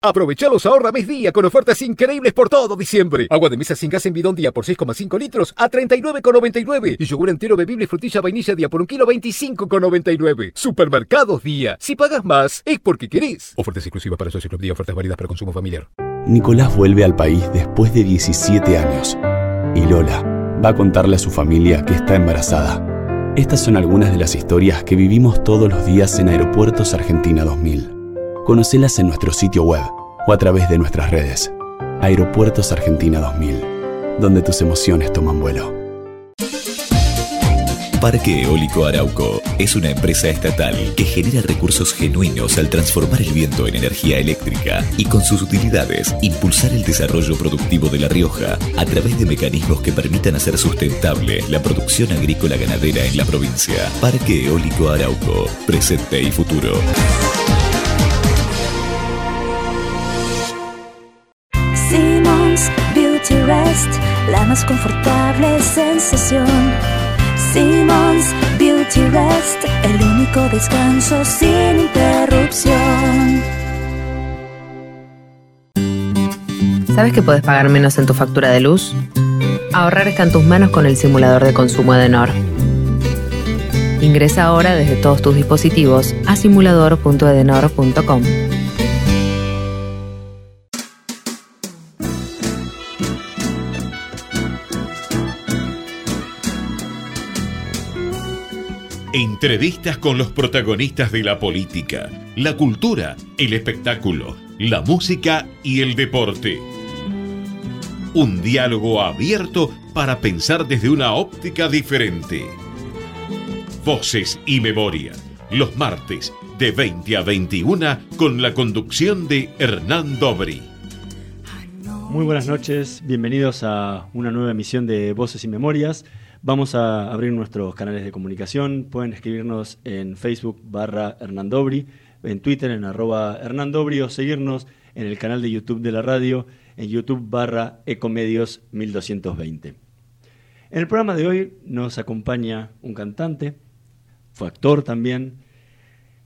Aprovechalos ahorra mes día con ofertas increíbles por todo diciembre. Agua de mesa sin gas en bidón día por 6,5 litros a 39,99. Y yogur entero bebible frutilla vainilla día por un kilo 25,99. Supermercados día. Si pagas más, es porque querés. Ofertas exclusivas para socios club día, ofertas válidas para consumo familiar. Nicolás vuelve al país después de 17 años. Y Lola va a contarle a su familia que está embarazada. Estas son algunas de las historias que vivimos todos los días en Aeropuertos Argentina 2000. Conocelas en nuestro sitio web o a través de nuestras redes. Aeropuertos Argentina 2000, donde tus emociones toman vuelo. Parque Eólico Arauco es una empresa estatal que genera recursos genuinos al transformar el viento en energía eléctrica y con sus utilidades impulsar el desarrollo productivo de La Rioja a través de mecanismos que permitan hacer sustentable la producción agrícola ganadera en la provincia. Parque Eólico Arauco, presente y futuro. La más confortable sensación. Simmons Beauty Rest, el único descanso sin interrupción. ¿Sabes que puedes pagar menos en tu factura de luz? Ahorrar está en tus manos con el simulador de consumo Edenor. Ingresa ahora desde todos tus dispositivos a simulador.edenor.com. Entrevistas con los protagonistas de la política, la cultura, el espectáculo, la música y el deporte. Un diálogo abierto para pensar desde una óptica diferente. Voces y memoria, los martes de 20 a 21 con la conducción de Hernán Dobri. Muy buenas noches, bienvenidos a una nueva emisión de Voces y Memorias. Vamos a abrir nuestros canales de comunicación. Pueden escribirnos en Facebook barra Hernandobri, en Twitter en arroba Hernandobri o seguirnos en el canal de YouTube de la radio en YouTube barra Ecomedios 1220. En el programa de hoy nos acompaña un cantante, fue actor también,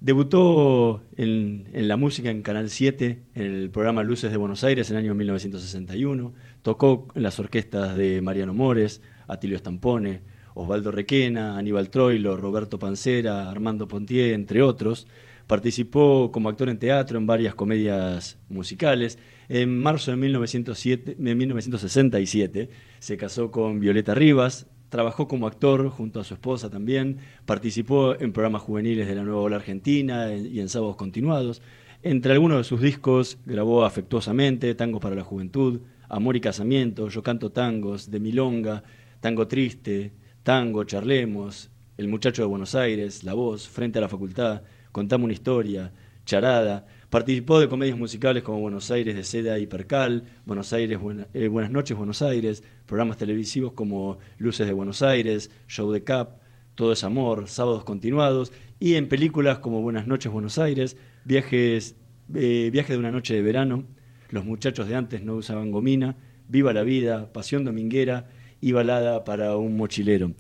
debutó en, en, la música en Canal 7, en el programa Luces de Buenos Aires en el año 1961, tocó en las orquestas de Mariano Mores, Atilio Stampone, Osvaldo Requena, Aníbal Troilo, Roberto Pancera, Armando Pontier, entre otros. Participó como actor en teatro en varias comedias musicales. En marzo de, 1907, de 1967 se casó con Violeta Rivas, trabajó como actor junto a su esposa también, participó en programas juveniles de la Nueva Ola Argentina y en sábados continuados. Entre algunos de sus discos grabó afectuosamente Tangos para la Juventud, Amor y Casamiento, Yo Canto Tangos, De Milonga, Tango Triste, Tango, Charlemos, El Muchacho de Buenos Aires, La Voz, Frente a la Facultad, Contame una Historia, Charada. Participó de comedias musicales como Buenos Aires de Seda y Percal, Buenos Aires eh, Buenas noches Buenos Aires, programas televisivos como Luces de Buenos Aires, Show de Cap, Todo es Amor, Sábados Continuados, y en películas como Buenas noches Buenos Aires, Viajes, eh, Viaje de una noche de verano, Los muchachos de antes no usaban gomina, Viva la vida, Pasión Dominguera y balada para un mochilero.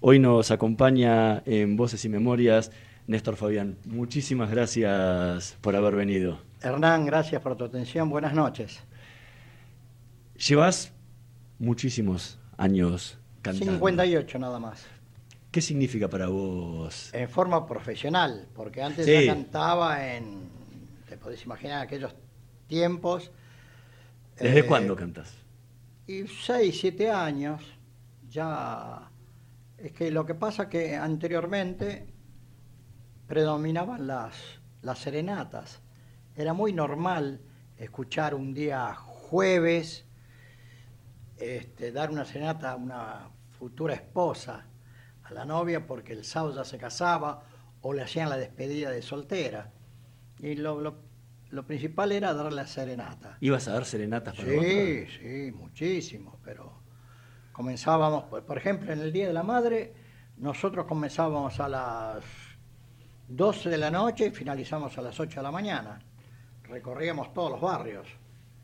Hoy nos acompaña en Voces y Memorias Néstor Fabián. Muchísimas gracias por haber venido. Hernán, gracias por tu atención. Buenas noches. Llevas muchísimos años cantando. 58 nada más. ¿Qué significa para vos? En forma profesional, porque antes sí. ya cantaba en, te podés imaginar, aquellos tiempos. ¿Desde eh, cuándo cantas? Y 6, 7 años, ya es que lo que pasa que anteriormente predominaban las, las serenatas. Era muy normal escuchar un día jueves este, dar una serenata a una futura esposa, a la novia, porque el sábado ya se casaba o le hacían la despedida de soltera. Y lo, lo lo principal era dar la serenata. ¿Ibas a dar serenatas para Sí, sí, muchísimo, pero comenzábamos, por ejemplo, en el Día de la Madre, nosotros comenzábamos a las 12 de la noche y finalizamos a las 8 de la mañana. Recorríamos todos los barrios.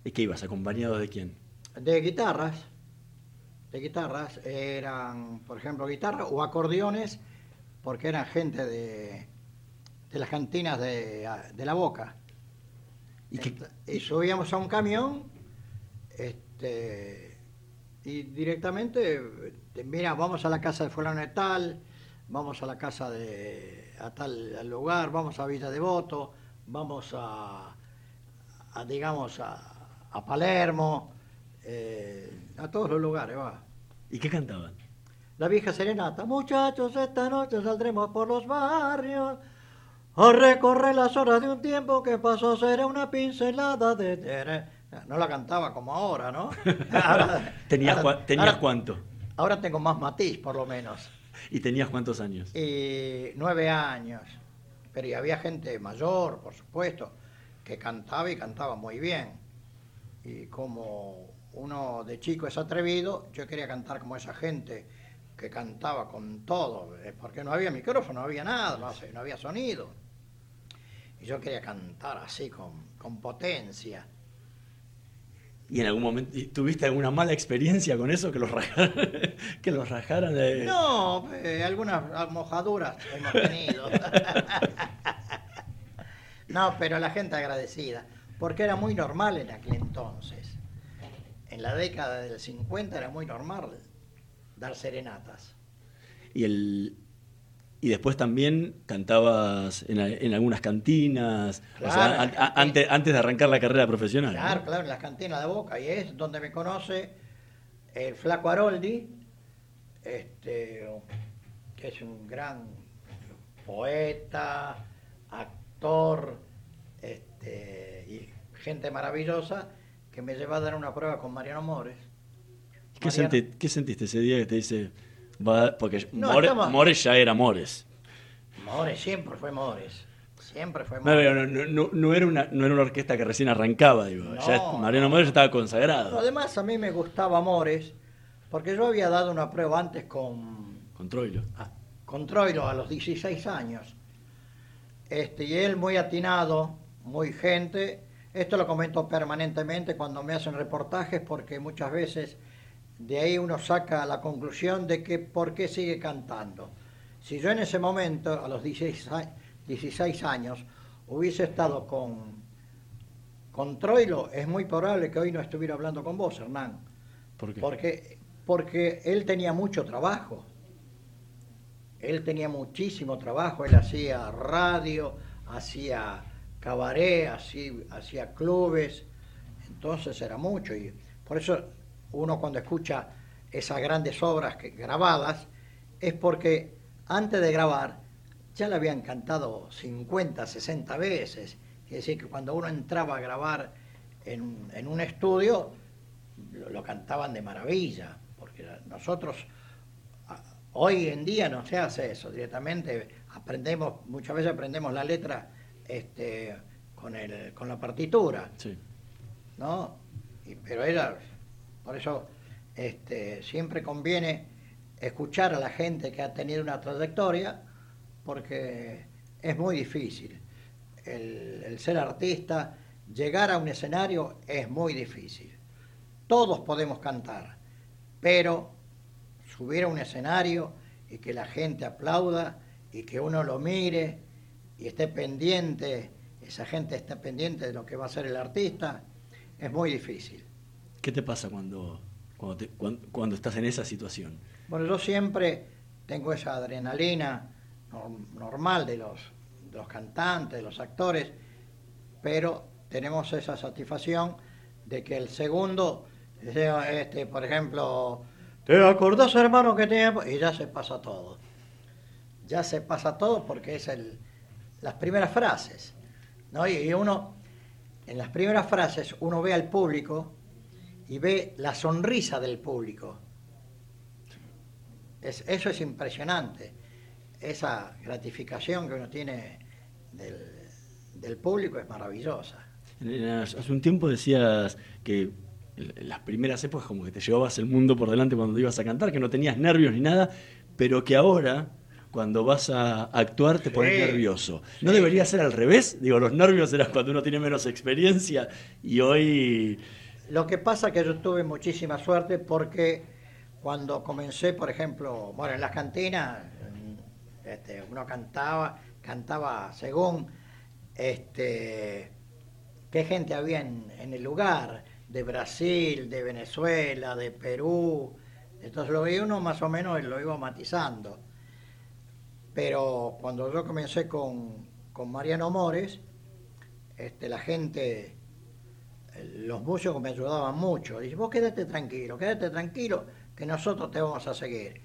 ¿Y qué ibas, acompañado de quién? De guitarras, de guitarras, eran, por ejemplo, guitarras o acordeones, porque eran gente de, de las cantinas de, de la Boca ¿Y, subíamos a un camión este, y directamente, este, mira, vamos a la casa de fulano de tal, vamos a la casa de a tal al lugar, vamos a Villa Devoto, vamos a, a, digamos, a, a Palermo, eh, a todos los lugares, va. ¿Y qué cantaban? La vieja serenata, muchachos, esta noche saldremos por los barrios a recorrer las horas de un tiempo que pasó, será una pincelada de... tere". No la cantaba como ahora, ¿no? Ahora- ¿Tenías, ahora- tenías ahora- cuánto? Ahora tengo más matiz, por lo menos. ¿Y tenías cuántos años? Y nueve años. Pero y había gente mayor, por supuesto, que cantaba y cantaba muy bien. Y como uno de chico es atrevido, yo quería cantar como esa gente que cantaba con todo, porque no había micrófono, no había nada, no, había sonido. Y yo quería cantar así, con, con potencia. ¿Y en algún momento tuviste alguna mala experiencia con eso? Que los rajaran. que los rajaran de- No, eh, algunas mojaduras hemos tenido. no, pero la gente agradecida, porque era muy normal en aquel entonces. En la década del 50 era muy normal dar serenatas. Y, el, y después también cantabas en, en algunas cantinas, o Claro, sea, en an- las a- cantinas. antes, antes de arrancar la carrera profesional. ¿no? Claro, claro, en las cantinas de Boca, y es donde me conoce el flaco Haroldi, este, que es un gran poeta, actor, este, y gente maravillosa, que me llevó a dar una prueba con Mariano Mores. ¿Qué, senti- qué sentiste ese día que te dice, va, porque No, More- estamos- Mores ya era Mores? Mores, siempre fue Mores. Siempre fue Mores. no, no, no- era una, no era una orquesta que recién arrancaba, digo. ya Mariano no. Mores ya estaba consagrado. Además, a mí me gustaba Mores, porque yo había dado una prueba antes con Con Troilo. a- con Troilo a los 16 años. Este, y él muy atinado, muy gente. Esto lo comento permanentemente cuando me hacen reportajes porque muchas veces de ahí uno saca la conclusión de que por qué sigue cantando. Si yo en ese momento, a los 16, a- 16 años, hubiese estado con, con Troilo, es muy probable que hoy no estuviera hablando con vos, Hernán. ¿Por qué? Porque, porque él tenía mucho trabajo. Él tenía muchísimo trabajo. Él hacía radio, hacía cabaret, hacía, hacía clubes. Entonces era mucho. Y por eso uno cuando escucha esas grandes obras que, grabadas, es porque antes de grabar ya le habían cantado 50, 60 veces. Es decir, que cuando uno entraba a grabar en, un- en un estudio, lo, lo cantaban de maravilla, porque nosotros hoy en día no se hace eso, directamente aprendemos, muchas veces aprendemos la letra este, con, el, con la partitura, Sí. ¿no? Y- pero era, por eso este, siempre conviene escuchar a la gente que ha tenido una trayectoria, porque es muy difícil. El, el ser artista, llegar a un escenario es muy difícil. Todos podemos cantar, pero subir a un escenario y que la gente aplauda y que uno lo mire y esté pendiente, esa gente esté pendiente de lo que va a hacer el artista, es muy difícil. ¿Qué te pasa cuando, cuando, te- cuan- cuando estás en esa situación? Bueno, yo siempre tengo esa adrenalina nor- normal de los, cantantes, de los actores, pero tenemos esa satisfacción de que el segundo, sea, este, por ejemplo, ¿te acordás hermano que tiempo? Y ya se pasa todo. Ya se pasa todo porque es el, las primeras frases. ¿no? Y uno, en las primeras frases, uno ve al público y ve la sonrisa del público. Es- eso es impresionante. Esa gratificación que uno tiene del, del público es maravillosa. Hace un tiempo decías que en las primeras épocas como que te llevabas el mundo por delante cuando te ibas a cantar, que no tenías nervios ni nada, pero que ahora cuando vas a actuar te pones Sí, nervioso. ¿No sí. debería ser al revés? Digo, los nervios eran cuando uno tiene menos experiencia y hoy... Lo que pasa que yo tuve muchísima suerte porque cuando comencé, por ejemplo, bueno, en las cantinas, este, uno cantaba, cantaba según, este, qué gente había en, en el lugar, de Brasil, de Venezuela, de Perú. Entonces lo veía uno más o menos lo iba matizando. Pero cuando yo comencé con, con Mariano Mores, este, la gente, los músicos me ayudaban mucho. Dice, vos quédate tranquilo, quédate tranquilo, que nosotros te vamos a seguir.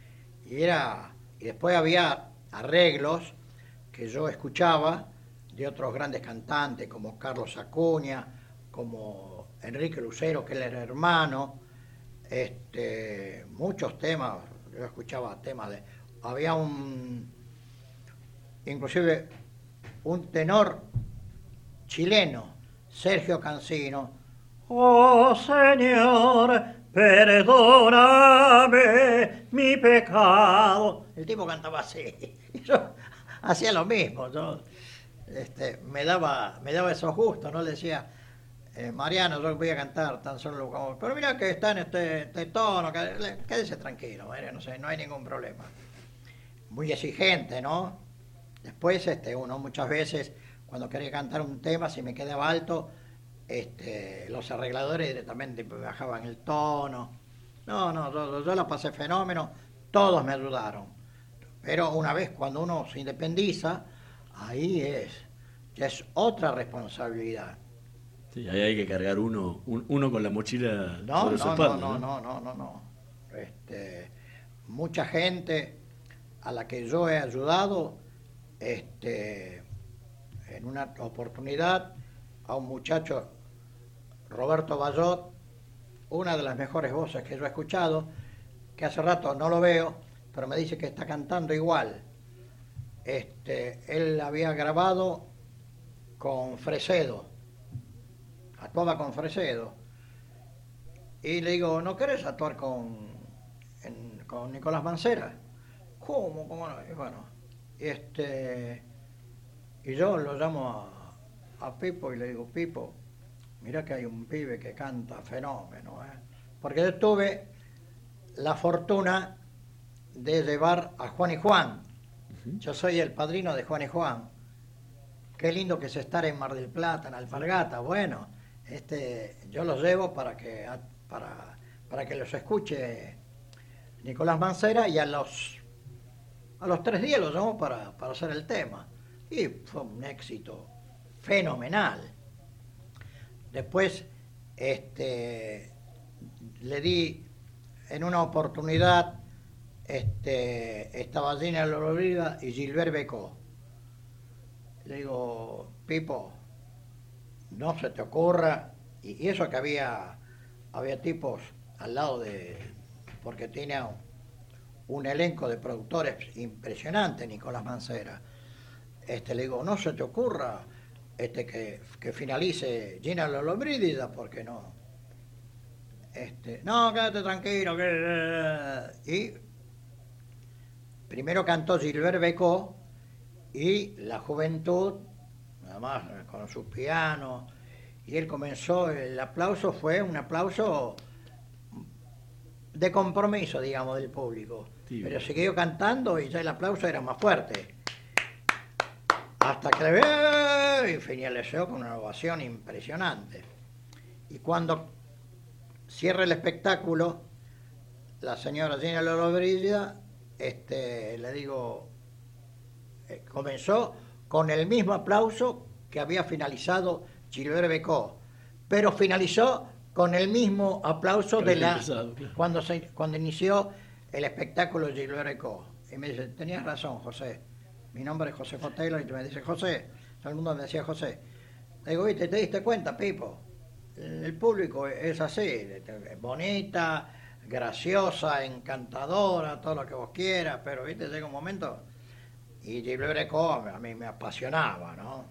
Y era, y después había arreglos que yo escuchaba de otros grandes cantantes como Carlos Acuña, como Enrique Lucero, que él era hermano, este, muchos temas, yo escuchaba temas de, había un, inclusive un tenor chileno, Sergio Cancino, oh Señor, perdóname mi pecado. El tipo cantaba así, yo hacía lo mismo, yo, este, me, daba, me daba esos gustos, ¿no? Le decía, eh, Mariano, yo voy a cantar tan solo como... Pero mira que está en este, este tono, quédese tranquilo, no hay ningún problema. Muy exigente, ¿no? Después este, uno muchas veces, cuando quería cantar un tema, si me quedaba alto, este, los arregladores directamente bajaban el tono. No, no, yo, yo la pasé fenómeno, todos me ayudaron. Pero una vez cuando uno se independiza, ahí es, ya es otra responsabilidad. Sí, ahí hay que cargar uno, uno con la mochila no, sobre no, su espalda. No, no, no, no, no, Este, mucha gente a la que yo he ayudado, este, en una oportunidad, a un muchacho, Roberto Bayot, una de las mejores voces que yo he escuchado, que hace rato no lo veo, pero me dice que está cantando igual. Este, él había grabado con Fresedo actuaba con Fresedo. Y le digo, ¿no querés actuar con, con Nicolás Mancera? ¿Cómo? ¿Cómo no? Y bueno, este, y yo lo llamo a, a, Pipo y le digo, Pipo, mira que hay un pibe que canta fenómeno, ¿eh? Porque yo tuve la fortuna de llevar a Juan y Juan. Yo soy el padrino de Juan y Juan. Qué lindo que es estar en Mar del Plata, en Alpargata. Bueno, este, yo los llevo para que, para, para que los escuche Nicolás Mancera y a los, a los tres días los llamo para, para hacer el tema. Y fue un éxito fenomenal. Después este, le di en una oportunidad, este, estaba Gina Lolorida y Gilbert Becó. Le digo, Pipo, no se te ocurra, y, eso que había, había tipos al lado de, porque tiene un elenco de productores impresionante, Nicolás Mancera. Este, le digo, no se te ocurra este, que, que finalice Gina Lollobrigida, porque no. Este, no, quédate tranquilo. Y primero cantó Gilbert Becó y la juventud nada más con su piano. Y él comenzó, el aplauso fue un aplauso de compromiso, digamos, del público. Pero siguió cantando y ya el aplauso era más fuerte. Hasta que le y finalizó con una ovación impresionante. Y cuando cierra el espectáculo, la señora Gina Lollobrigida, este, le digo, eh, comenzó con el mismo aplauso que había finalizado Gilbert Becó, pero finalizó con el mismo aplauso de la cuando se, cuando inició el espectáculo Gilbert Becó. Y me dice, tenías razón, José. Mi nombre es José Fotelo y me dice, José, todo el mundo me decía José. Le digo, ¿viste? ¿Te diste cuenta, Pipo? El público es así, bonita, graciosa, encantadora, todo lo que vos quieras, pero viste, llega un momento y Gilles Greco a mí me apasionaba, ¿no?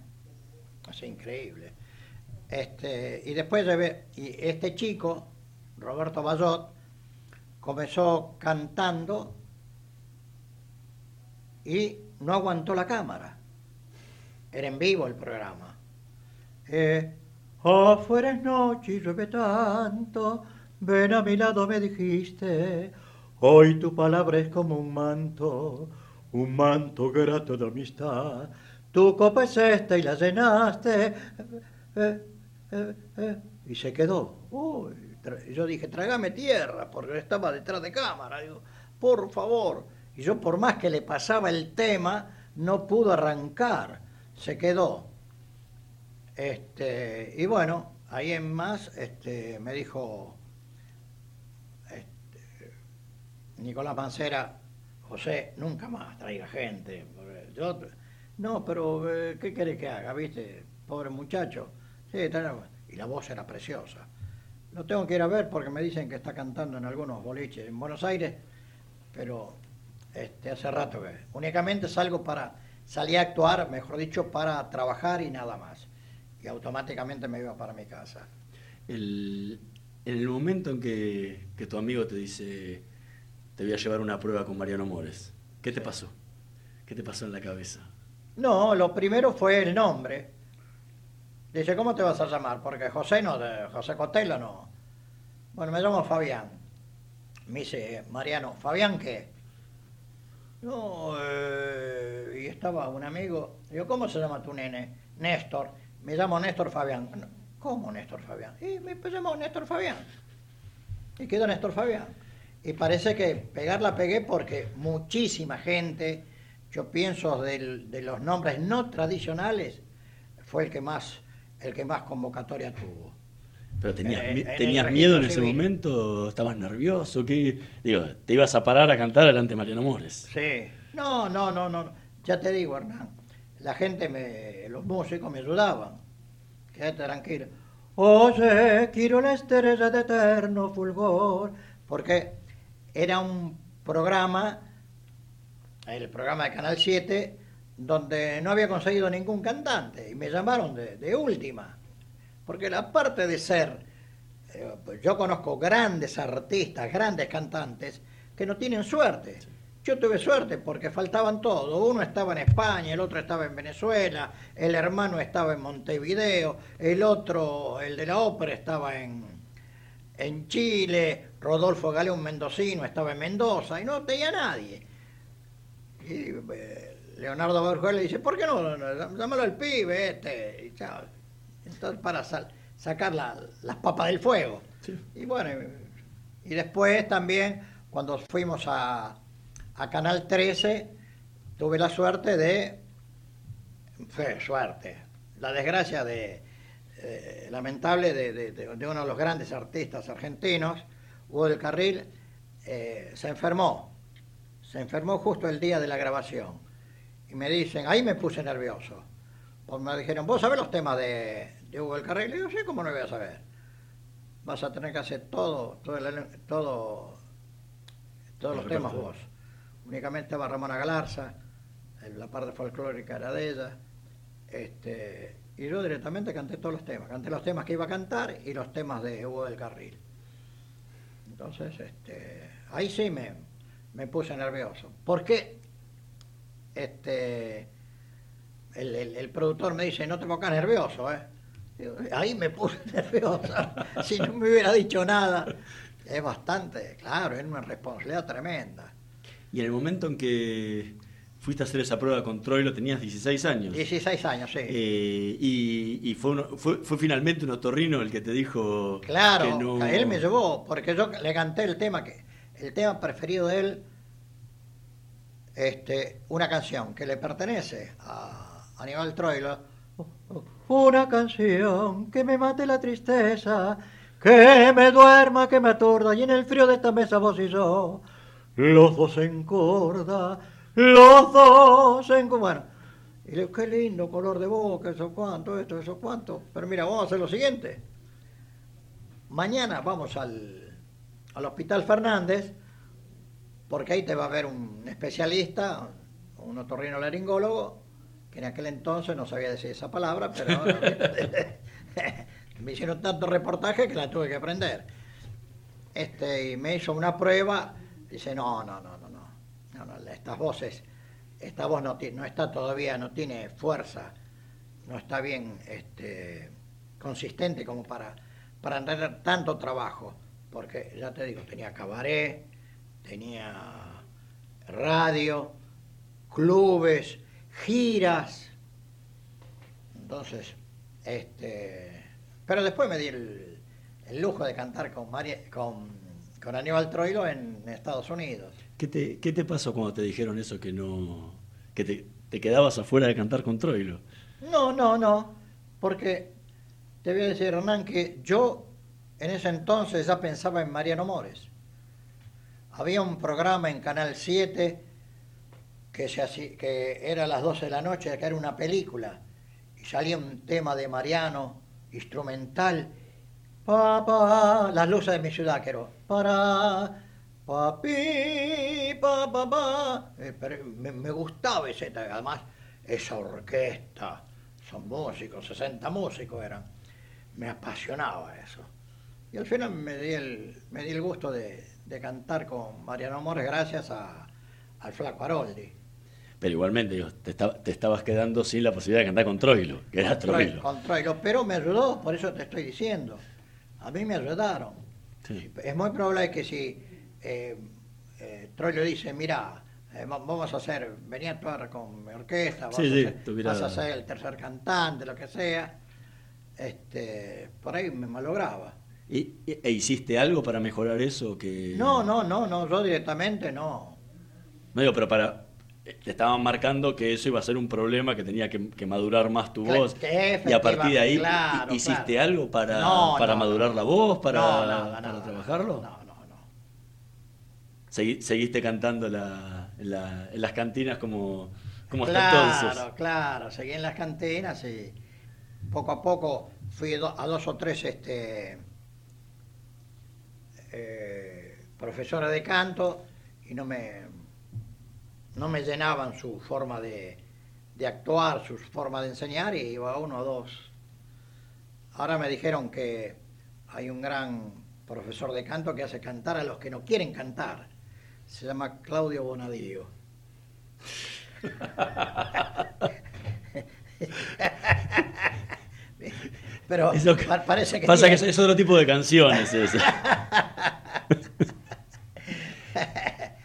Es increíble. Este, y después y este chico, Roberto Bayot, comenzó cantando y no aguantó la cámara. Era en vivo el programa. Eh, Afuera es noche y llueve tanto, ven a mi lado me dijiste, hoy tu palabra es como un manto un manto grato de amistad. Tu copa es esta y la llenaste. Eh, eh, eh, y se quedó. Yo dije, trágame tierra, porque estaba detrás de cámara. Digo, por favor. Y yo, por más que le pasaba el tema, no pudo arrancar. Se quedó. Este, y bueno, ahí en más este, me dijo este, Nicolás Mancera, José, nunca más traiga gente. Yo, no, pero eh, ¿qué quiere que haga? ¿Viste? Pobre muchacho. Sí, y la voz era preciosa. Lo tengo que ir a ver porque me dicen que está cantando en algunos boliches en Buenos Aires, pero este, hace rato que únicamente salgo para, salí a actuar, mejor dicho, para trabajar y nada más. Y automáticamente me iba para mi casa. El- en el momento en que, que tu amigo te dice, te voy a llevar una prueba con Mariano Mores, ¿qué te pasó? ¿Qué te pasó en la cabeza? No, lo primero fue el nombre. Dice, ¿cómo te vas a llamar? Porque José no, José Cotelo no. Bueno, me llamo Fabián. Me dice, Mariano, ¿Fabián qué? No, eh, y estaba un amigo. Digo, ¿cómo se llama tu nene? Néstor. Me llamo Néstor Fabián. "No, ¿Cómo Néstor Fabián? Y me llamo Néstor Fabián. Y quedó Néstor Fabián. Y parece que pegar la pegué porque muchísima gente, yo pienso del- de los nombres no tradicionales, fue el que más, el que más convocatoria tuvo. ¿Pero tenías, Eh, en el tenías miedo en ese civil. momento? ¿Estabas nervioso? ¿Qué? Digo, te ibas a parar a cantar delante de Mariano Mores. Sí. No, no, no, no. Ya te digo, Hernán. La gente, me, los músicos me ayudaban. Quédate tranquilo. Oye, quiero la estrella de eterno fulgor. Porque era un programa, el programa de Canal 7, donde no había conseguido ningún cantante. Y me llamaron de, de última. Porque la parte de ser, eh, yo conozco grandes artistas, grandes cantantes, que no tienen suerte. Yo tuve suerte porque faltaban todos. Uno estaba en España, el otro estaba en Venezuela, el hermano estaba en Montevideo, el otro, el de la ópera, estaba en, en Chile, Rodolfo Galeón Mendocino estaba en Mendoza y no tenía nadie. Y eh, Leonardo Berjuel le dice, ¿por qué no? Llámalo al pibe este. Y chao. Entonces, para sal- sacar la- las papas del fuego. Y bueno, y después también, cuando fuimos a, a Canal 13, tuve la suerte de, fue suerte, la desgracia de, eh, lamentable de, de- de- de uno de los grandes artistas argentinos, Hugo del Carril, eh, se enfermó, se enfermó justo el día de la grabación. Y me dicen, ahí me puse nervioso. Pues me dijeron, ¿vos sabés los temas de, de Hugo del Carril? Y digo, sí, ¿cómo no voy a saber? Vas a tener que hacer todo, todo, el- todo todos los temas vos. Únicamente va Ramona Galarza, la parte folclórica era de ella. Este, y yo directamente canté todos los temas. Canté los temas que iba a cantar y los temas de Hugo del Carril. Entonces, este, ahí sí me, me puse nervioso. Porque este, el, el- el productor me dice, no te pongas nervioso, ¿eh? Ahí me puse nervioso. si no me hubiera dicho nada. Es bastante, claro, es una responsabilidad tremenda. Y en el momento en que fuiste a hacer esa prueba con Troilo tenías 16 años. 16 años, sí. Eh, y y fue, uno- fue, fue finalmente un otorrino el que te dijo Claro, que no... él me llevó, porque yo le canté el tema que el tema preferido de él, este, una canción que le pertenece a Aníbal Troilo. Una canción que me mate la tristeza, que me duerma, que me aturda, y en el frío de esta mesa vos y yo, los dos en corda, los dos en Bueno, y le qué lindo color de boca, eso cuánto, esto, eso cuánto. Pero mira, vamos a hacer lo siguiente. Mañana vamos al, al Hospital Fernández, porque ahí te va a ver un especialista, un otorrino laringólogo, que en aquel entonces no sabía decir esa palabra, pero ahora, me hicieron tanto reportaje que la tuve que aprender. Este, y me hizo una prueba, dice, no, no, no, no, no, no, no, estas voces, esta voz no, no está todavía, no tiene fuerza, no está bien este, consistente como para, para tener tanto trabajo, porque ya te digo, tenía cabaret, tenía radio, clubes, giras, entonces, este, Pero después me di el, el lujo de cantar con, María, con, con Aníbal Troilo en Estados Unidos. ¿Qué te, ¿Qué te pasó cuando te dijeron eso que no que te, te quedabas afuera de cantar con Troilo? No, no, no, porque te voy a decir, Hernán, que yo en ese entonces ya pensaba en Mariano Mores. Había un programa en Canal 7 que, era a las 12 de la noche, que era una película, y salía un tema de Mariano, instrumental, pa, pa, las luces de mi ciudad, que era, para, papi, pa, pa. Eh, me, gustaba ese, además, esa orquesta, son músicos, 60 músicos eran, me apasionaba eso. Y al final me di el, me di el gusto de, de cantar con Mariano Mores gracias a, al Flaco Aroldi. Pero igualmente, digo, te, estaba- te estabas quedando sin la posibilidad de cantar con Troilo, que era Troilo, con Troilo, pero me ayudó, por eso te estoy diciendo. A mí me ayudaron. Sí. Es muy probable que si eh, eh, Troilo dice, mira, eh, va- vamos a hacer, venía a actuar con mi orquesta, vas, Sí, a, sí, vas a el tercer cantante, lo que sea, este, por ahí me malograba. ¿Y, y- e hiciste algo para mejorar eso? Que... No, no, no, no, yo directamente no. No digo, pero para. Te estaban marcando que eso iba a ser un problema, que tenía que, que madurar más tu Claro, voz. Y a partir de ahí, claro, ¿hiciste claro. algo para, No, para no, madurar no. la voz, para, para trabajarlo? No, no, no. Segui- seguiste cantando la- en, la- en las cantinas como, como hasta claro, entonces. claro, seguí en las cantinas y poco a poco fui a dos o tres este, eh, profesores de canto y no me, no me llenaban su forma de, de actuar, su forma de enseñar y iba a uno o dos. Ahora me dijeron que hay un gran profesor de canto que hace cantar a los que no quieren cantar. Se llama Claudio Bonadío. Pero Eso parece que Pasa que tiene- es, es otro tipo de canciones.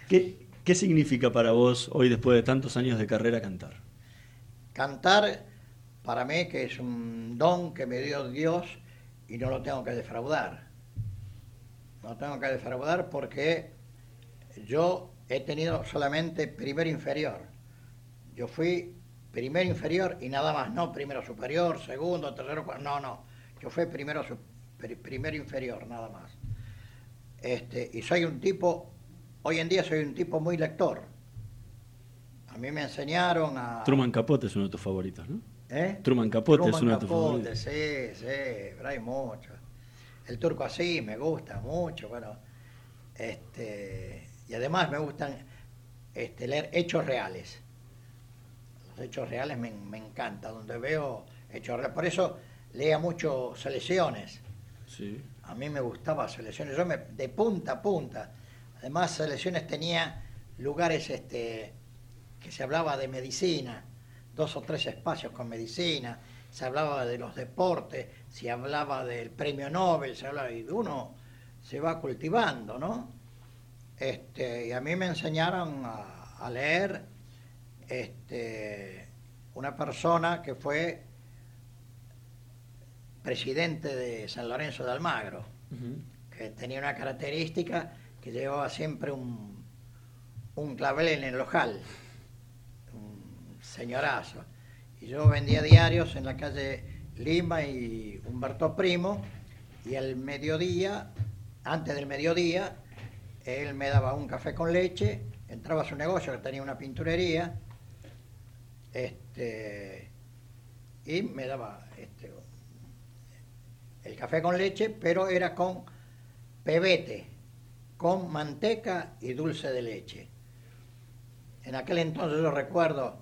¿Qué, ¿Qué significa para vos hoy, después de tantos años de carrera, cantar? cantar para mí que es un don que me dio Dios y no lo tengo que defraudar. No tengo que defraudar porque yo he tenido solamente primero inferior. Yo fui primero inferior y nada más, no primero superior, segundo, tercero, cuarto, no, no. Yo fui primero, primero inferior, nada más. Este, y soy un tipo, hoy en día soy un tipo muy lector. A mí me enseñaron a... Truman Capote es uno de tus favoritos, ¿no? ¿Eh? Truman Capote es uno de tus favoritos. Sí, sí, pero hay muchos. El turco así me gusta mucho, bueno. Este, y además me gustan este, leer hechos reales. Los hechos reales me, me encanta, donde veo hechos reales. Por eso leía mucho selecciones. Sí. A mí me gustaba selecciones, yo me, de punta a punta. Además, selecciones tenía lugares este, que se hablaba de medicina, dos o tres espacios con medicina, se hablaba de los deportes, se hablaba del premio Nobel, se hablaba, y uno se va cultivando, ¿no? Este, y a mí me enseñaron a, a leer este, una persona que fue presidente de San Lorenzo de Almagro, que tenía una característica que llevaba siempre un, un clavel en el ojal, un señorazo. Y yo vendía diarios en la calle Lima y Humberto Primo, y al mediodía, antes del mediodía, él me daba un café con leche, entraba a su negocio que tenía una pinturería, este, y me daba este, el café con leche, pero era con pebete, con manteca y dulce de leche. En aquel entonces yo recuerdo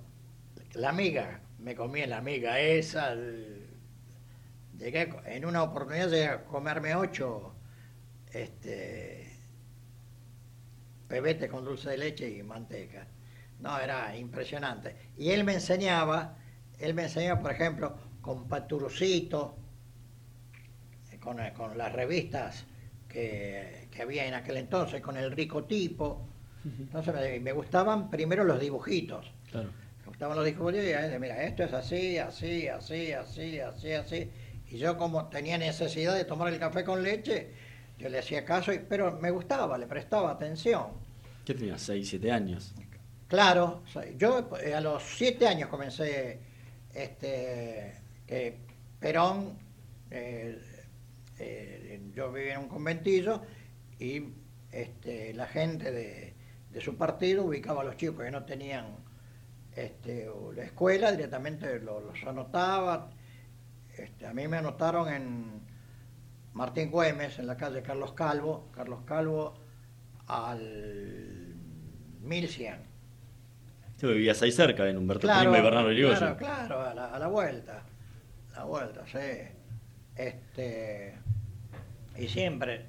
la amiga, me comí la amiga esa, el- en una oportunidad llegué a comerme ocho este, pebete con dulce de leche y manteca. No, era impresionante. Y él me enseñaba, él me enseñaba, por ejemplo, con Paturucito, eh, eh, con las revistas que, que había en aquel entonces, con el rico tipo. Entonces me, me gustaban primero los dibujitos. Claro. Me gustaban los dibujitos y mira, esto es así, así, así, así, así, así. Y yo como tenía necesidad de tomar el café con leche, yo le hacía caso, y- pero me gustaba, le prestaba atención. ¿Qué tenías? ¿6, 7 años? Claro, yo eh, a los siete años comencé, este, que Perón, eh, eh, yo vivía en un conventillo y este, la gente de, de su partido ubicaba a los chicos que no tenían este, la escuela, directamente lo- los anotaba. Este, a mí me anotaron en Martín Güemes, en la calle Carlos Calvo, Carlos Calvo al 1100. Tú vivías ahí cerca, en Humberto Claro, Primo y Bernardo Irigoyen. claro, claro, a la, a la vuelta. A la vuelta, sí. Este, y siempre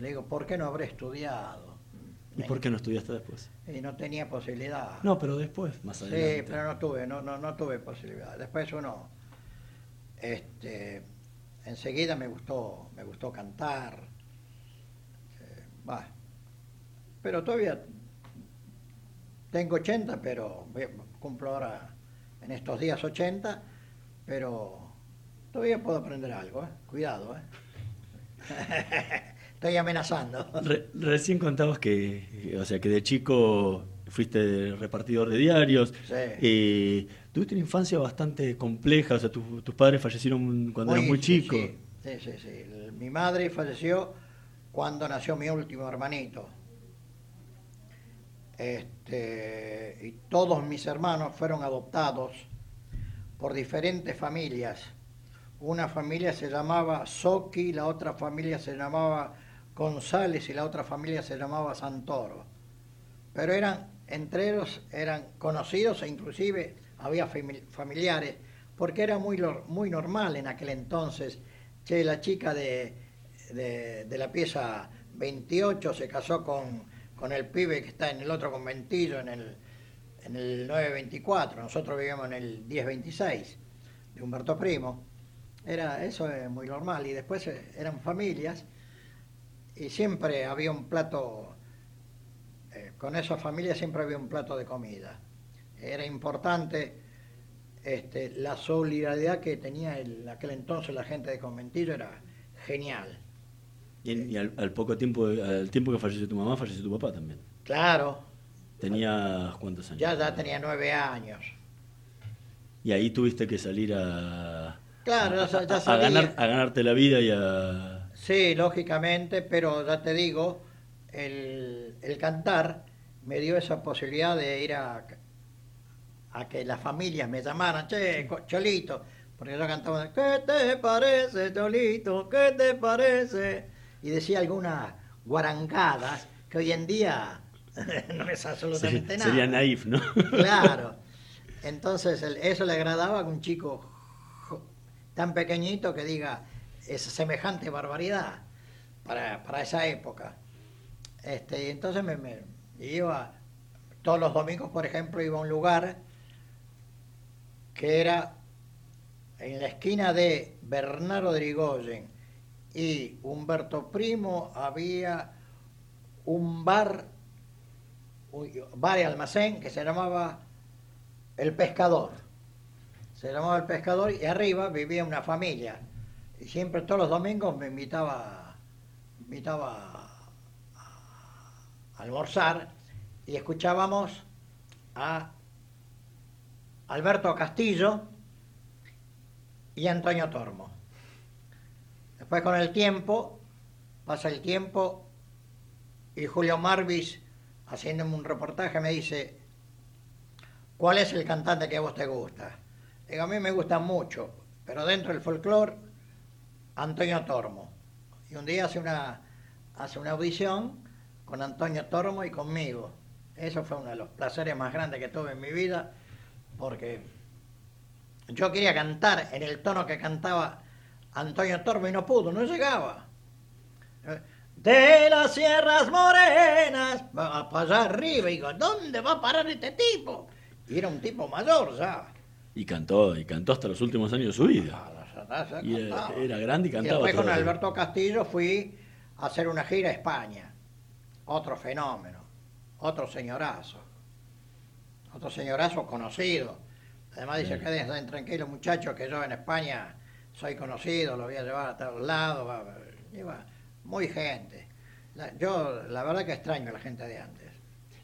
le digo, ¿por qué no habré estudiado? ¿Y por qué no estudiaste después? Y no tenía posibilidad. No, pero después, más Sí, adelante. pero no tuve, no, no, no tuve posibilidad. Después uno, este, enseguida me gustó, me gustó cantar. Eh, bah. Pero todavía tengo 80, pero cumplo ahora en estos días 80, pero todavía puedo aprender algo, ¿eh? Cuidado, ¿eh? Estoy amenazando. Re- recién contabas que, o sea, que de chico fuiste repartidor de diarios. Sí. Eh, tuviste una infancia bastante compleja, o sea, tu- tus padres fallecieron cuando eras muy sí, chico. Sí, sí, sí, Mi madre falleció cuando nació mi último hermanito. Este, y todos mis hermanos fueron adoptados por diferentes familias. Una familia se llamaba Soki, la otra familia se llamaba González y la otra familia se llamaba Santoro. Pero eran, entre ellos eran conocidos e inclusive había fami- familiares, porque era muy, muy normal en aquel entonces. Che, la chica de, de, de la pieza 28 se casó con, con el pibe que está en el otro conventillo, en el, en el 924. Nosotros vivíamos en el 1026 de Humberto Primo. Era, eso es muy normal. Y después eh, eran familias y siempre había un plato, eh, con esa familia siempre había un plato de comida. Era importante este, la solidaridad que tenía en aquel entonces la gente de Conventillo, era genial. Y, y al, al poco tiempo, al tiempo que falleció tu mamá, falleció tu papá también. Claro, ¿Tenías cuántos años? ya, ya tenía nueve años. Y ahí tuviste que salir a, Claro, a, ya a ganar, a ganarte la vida y a... Sí, lógicamente, pero ya te digo, el, el cantar me dio esa posibilidad de ir a, a que las familias me llamaran, che, Cholito, porque yo cantaba, ¿qué te parece, Cholito? ¿Qué te parece? Y decía algunas guarangadas que hoy en día no es absolutamente nada. Sería naif, ¿no? Claro. Entonces, eso le agradaba a un chico tan pequeñito que diga esa semejante barbaridad para, para esa época. Este, y entonces me, iba, todos los domingos, por ejemplo, iba a un lugar que era en la esquina de Bernardo de y Humberto Primo, había un bar, un bar y almacén que se llamaba El Pescador. Se llamaba El Pescador y arriba vivía una familia. Y siempre todos los domingos me invitaba, invitaba a almorzar y escuchábamos a Alberto Castillo y Antonio Tormo. Después con el tiempo, pasa el tiempo y Julio Marvis, haciéndome un reportaje, me dice, ¿cuál es el cantante que a vos te gusta? Digo, a mí me gusta mucho, pero dentro del folclore, Antonio Tormo. Y un día hace una, hace una audición con Antonio Tormo y conmigo. Eso fue uno de los placeres más grandes que tuve en mi vida, porque yo quería cantar en el tono que cantaba Antonio Tormo y no pudo, no llegaba. De las sierras morenas, va para allá arriba, y digo, ¿dónde va a parar este tipo? Y era un tipo mayor ya. Y cantó, y cantó hasta los últimos años de su vida. Y era, cantaba. era grande y Y cantaba. después con. Alberto Castillo fui a hacer una gira a España. Otro fenómeno, otro señorazo. Otro señorazo conocido. Además dice, Sí. quédense tranquilos muchachos que yo en España soy conocido, lo voy a llevar a todos lados, va- va- iba muy gente. La- yo la verdad que extraño a la gente de antes.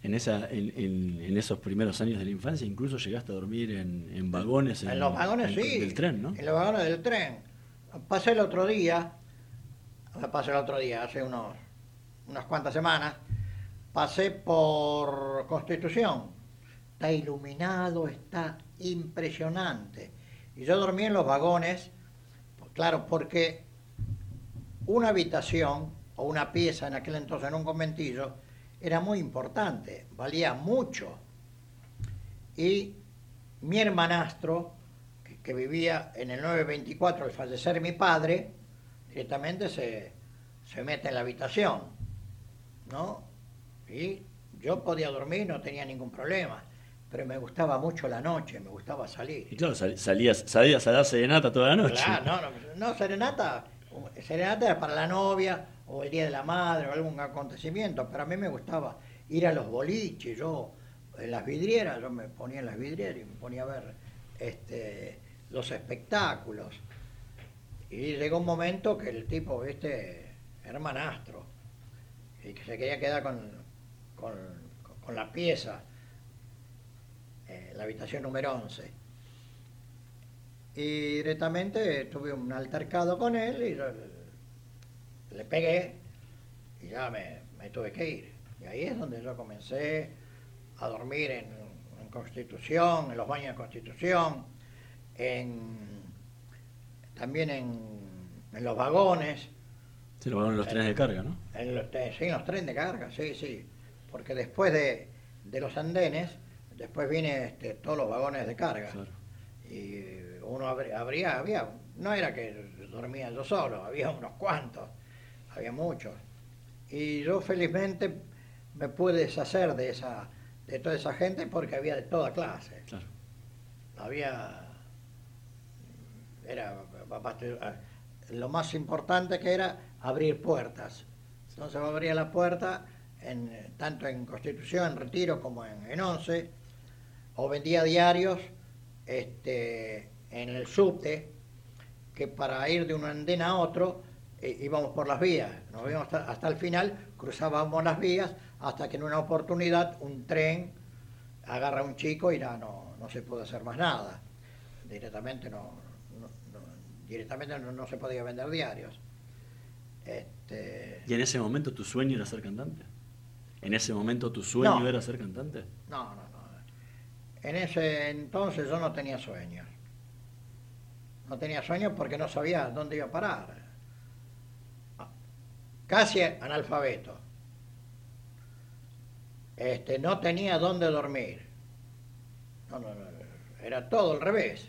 En, esa, en, en- en esos primeros años de la infancia incluso llegaste a dormir en, en vagones. En los vagones sí. Del tren, ¿no? En los vagones del tren. Pasé el otro día, pasé el otro día, hace unos, unas cuantas semanas, pasé por Constitución. Está iluminado, está impresionante. Y yo dormí en los vagones, claro, porque una habitación o una pieza en aquel entonces en un conventillo era muy importante, valía mucho. Y mi hermanastro, que, que vivía en el 924 al fallecer mi padre, directamente se, se mete en la habitación, ¿no? Y yo podía dormir, no tenía ningún problema, pero me gustaba mucho la noche, me gustaba salir. Y claro, sal- salías, salías a dar serenata toda la noche. Claro, no, no, no, serenata, serenata era para la novia o el día de la madre o algún acontecimiento, pero a mí me gustaba ir a los boliches, yo en las vidrieras, yo me ponía en las vidrieras y me ponía a ver este, los espectáculos. Y llegó un momento que el tipo, viste, hermanastro, y que se quería quedar con, con, con la pieza, eh, la habitación número 11. Y directamente tuve un altercado con él y le pegué y ya me, me tuve que ir. Y ahí es donde yo comencé a dormir en, en Constitución, en los baños de Constitución, en, también en, en los vagones, Sí, los vagones, los trenes de carga, ¿no? en los, sí, en los trenes de carga, sí, sí. Porque después de, de los andenes, después viene este, todos los vagones de carga. Claro. Y uno abri- abría, había, no era que dormía yo solo, había unos cuantos, había muchos. Y yo felizmente me pude deshacer de esa, de toda esa gente porque había de toda clase. Claro. Había, era bastante- lo más importante que era abrir puertas. Entonces abría la puerta en, tanto en Constitución, en Retiro, como en, en Once, o vendía diarios este, en el subte, que para ir de un andén a otro eh, íbamos por las vías, nos íbamos hasta, hasta el final, cruzábamos las vías, hasta que en una oportunidad un tren agarra a un chico y ya no, no se puede hacer más nada. Directamente no, no- no- directamente no, no se podía vender diarios. Este, ¿Y en ese momento tu sueño era ser cantante? ¿En ese momento tu sueño No. era ser cantante? No, no, no. En ese entonces yo no tenía sueños. No tenía sueños porque no sabía dónde iba a parar. Casi analfabeto. Este, no tenía dónde dormir. No, no, no, era todo al revés.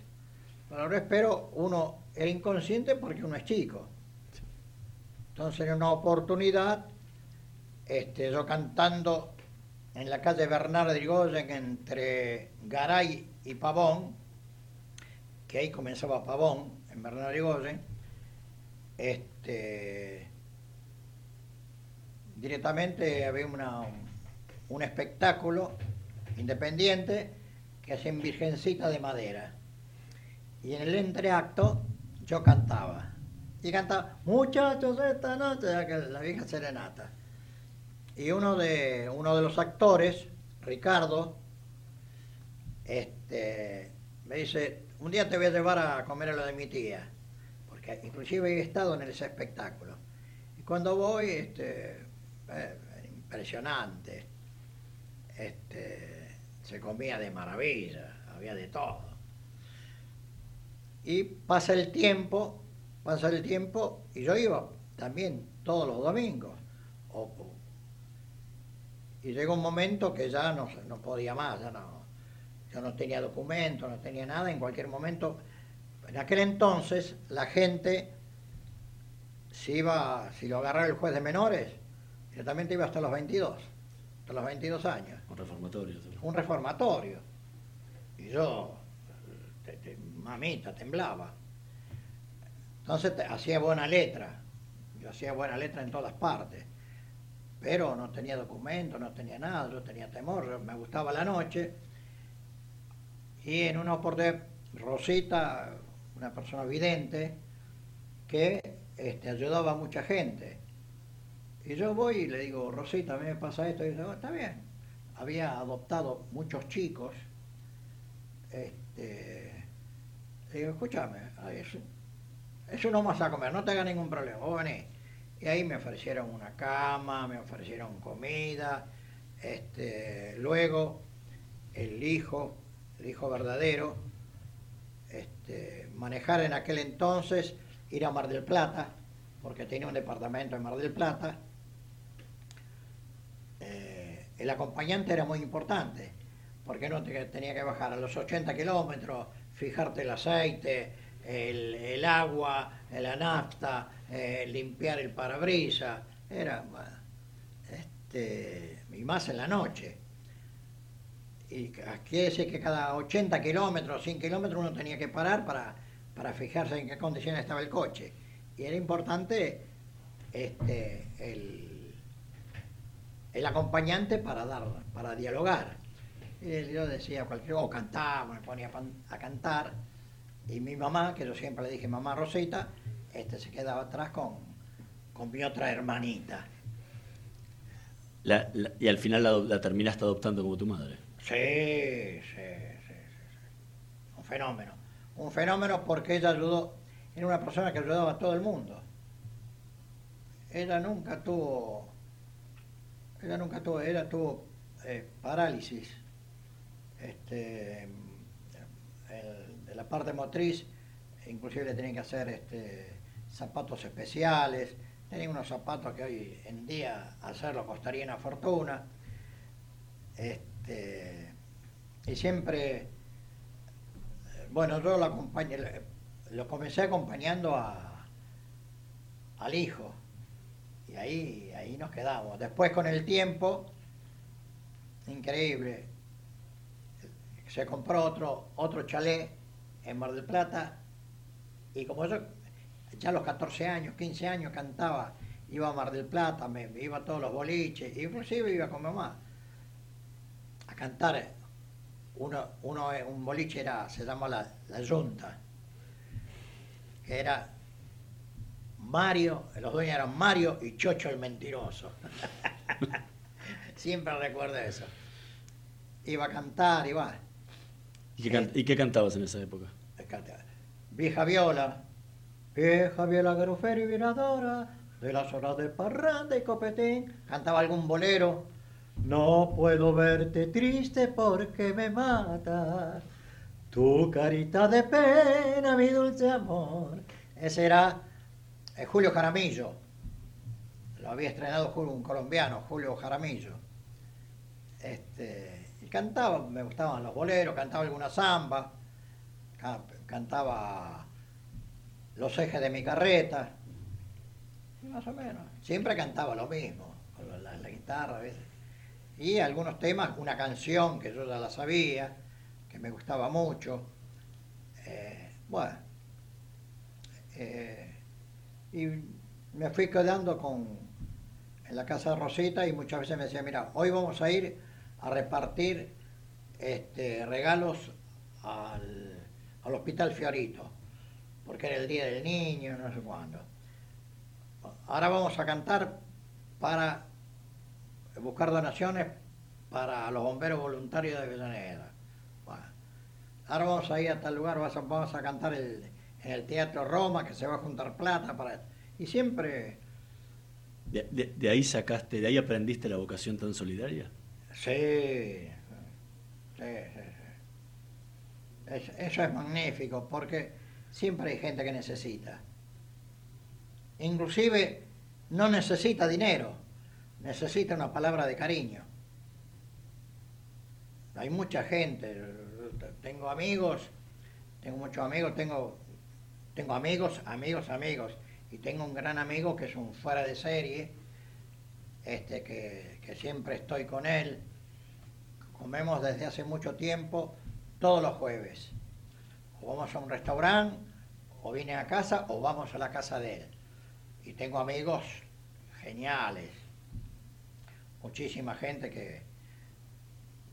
Al revés, pero uno era inconsciente porque uno es chico. Entonces en una oportunidad, este, yo cantando en la calle Bernard de Irigoyen entre Garay y Pavón, que ahí comenzaba Pavón, en Bernard de Irigoyen, este, directamente había una, un espectáculo independiente que hacían Virgencita de Madera. Y en el entreacto yo cantaba. Y cantaba, muchachos, esta noche, la vieja serenata. Y uno de, uno de los actores, Ricardo, este, me dice, un día te voy a llevar a comer a lo de mi tía, porque inclusive he estado en ese espectáculo. Y cuando voy, este, eh, impresionante, este, se comía de maravilla, había de todo. Y pasa el tiempo, pasa el tiempo, y yo iba también todos los domingos. Y llegó un momento que ya no, se- no podía más, ya no, yo no tenía documento, no tenía nada, en cualquier momento. En aquel entonces la gente, si iba, si lo agarraba el juez de menores, directamente iba hasta los 22, hasta los 22 años Un reformatorio. un reformatorio. Y yo, te- te- mamita, temblaba. Entonces te- hacía buena letra. Yo hacía buena letra en todas partes. Pero no tenía documento, no tenía nada, yo tenía temor, yo- me gustaba la noche. Y en una oportunidad, Rosita, una persona vidente, que este, ayudaba a mucha gente. Y yo voy y le digo, Rosita, a mí me pasa esto. Y dice, "Oh, está bien. Había adoptado muchos chicos. Este, le digo, escúchame, eso, eso no vas a comer, no te hagas ningún problema, vos venís. Y ahí me ofrecieron una cama, me ofrecieron comida. Este, luego, el hijo, el hijo verdadero, este, manejar en aquel entonces, ir a Mar del Plata, porque tenía un departamento en Mar del Plata. El acompañante era muy importante, porque no te- tenía que bajar a los 80 kilómetros, fijarte el aceite, el, agua, la nafta, eh, limpiar el parabrisas, era, este, y más en la noche. Y quiere decir que cada 80 kilómetros, 100 kilómetros uno tenía que parar para, para fijarse en qué condiciones estaba el coche. Y era importante este, el, el acompañante para dar, para dialogar. Y yo decía cualquier o cantaba, me ponía a cantar. Y mi mamá, que yo siempre le dije mamá Rosita, este se quedaba atrás con, con mi otra hermanita. La- la- y al final la, la terminaste adoptando como tu madre. Sí, sí, sí, sí, sí. Un fenómeno. Un fenómeno porque ella ayudó, era una persona que ayudaba a todo el mundo. Ella nunca tuvo, ella nunca tuvo, ella tuvo eh, parálisis. Este, de la parte motriz, inclusive le tenían que hacer este, zapatos especiales. Tenía unos zapatos que hoy en día hacerlo costaría una fortuna. Este, y siempre, bueno, yo lo acompañé, lo comencé acompañando a, al hijo. Ahí, ahí nos quedamos. Después con el tiempo, increíble, se compró otro, otro chalet en Mar del Plata y como yo ya a los 14 años, 15 años cantaba, iba a Mar del Plata, me, iba a todos los boliches, inclusive iba con mamá a cantar. Uno, uno, un boliche se llama la, la Junta, que era Mario, los dueños eran Mario y Chocho el mentiroso. Siempre recuerdo eso. Iba a cantar, iba. ¿Y qué, can- y qué cantabas en esa época? Canta- Vieja viola, vieja viola garufera y viradora, de las horas de parranda y copetín, cantaba algún bolero. No puedo verte triste porque me mata, tu carita de pena, mi dulce amor. Ese era eh, Julio Jaramillo, lo había estrenado un colombiano, Julio Jaramillo. Este, y cantaba, me gustaban los boleros, cantaba alguna samba, ca- cantaba los ejes de mi carreta, más o menos. Siempre cantaba lo mismo, con la guitarra a veces. Y algunos temas, una canción que yo ya la sabía, que me gustaba mucho. Eh, bueno, eh, y me fui quedando con, en la casa de Rosita y muchas veces me decía, mira, hoy vamos a ir a repartir este, regalos al, al Hospital Fiorito, porque era el Día del Niño, no sé cuándo. Ahora vamos a cantar para buscar donaciones para los bomberos voluntarios de. Bueno, ahora vamos a ir a tal lugar, a- vamos a cantar el- en el Teatro Roma, que se va a juntar plata para... Y siempre, De, de- de ahí sacaste, de ahí aprendiste la vocación tan solidaria? sí, sí, sí, sí. Es- eso es magnífico, porque siempre hay gente que necesita. Inclusive no necesita dinero, necesita una palabra de cariño. Hay mucha gente, tengo amigos, tengo muchos amigos, tengo, tengo amigos, amigos, amigos, y tengo un gran amigo que es un fuera de serie, este, que, que siempre estoy con él. Comemos desde hace mucho tiempo, todos los jueves. O vamos a un restaurante, o viene a casa, o vamos a la casa de él. Y tengo amigos geniales, muchísima gente que,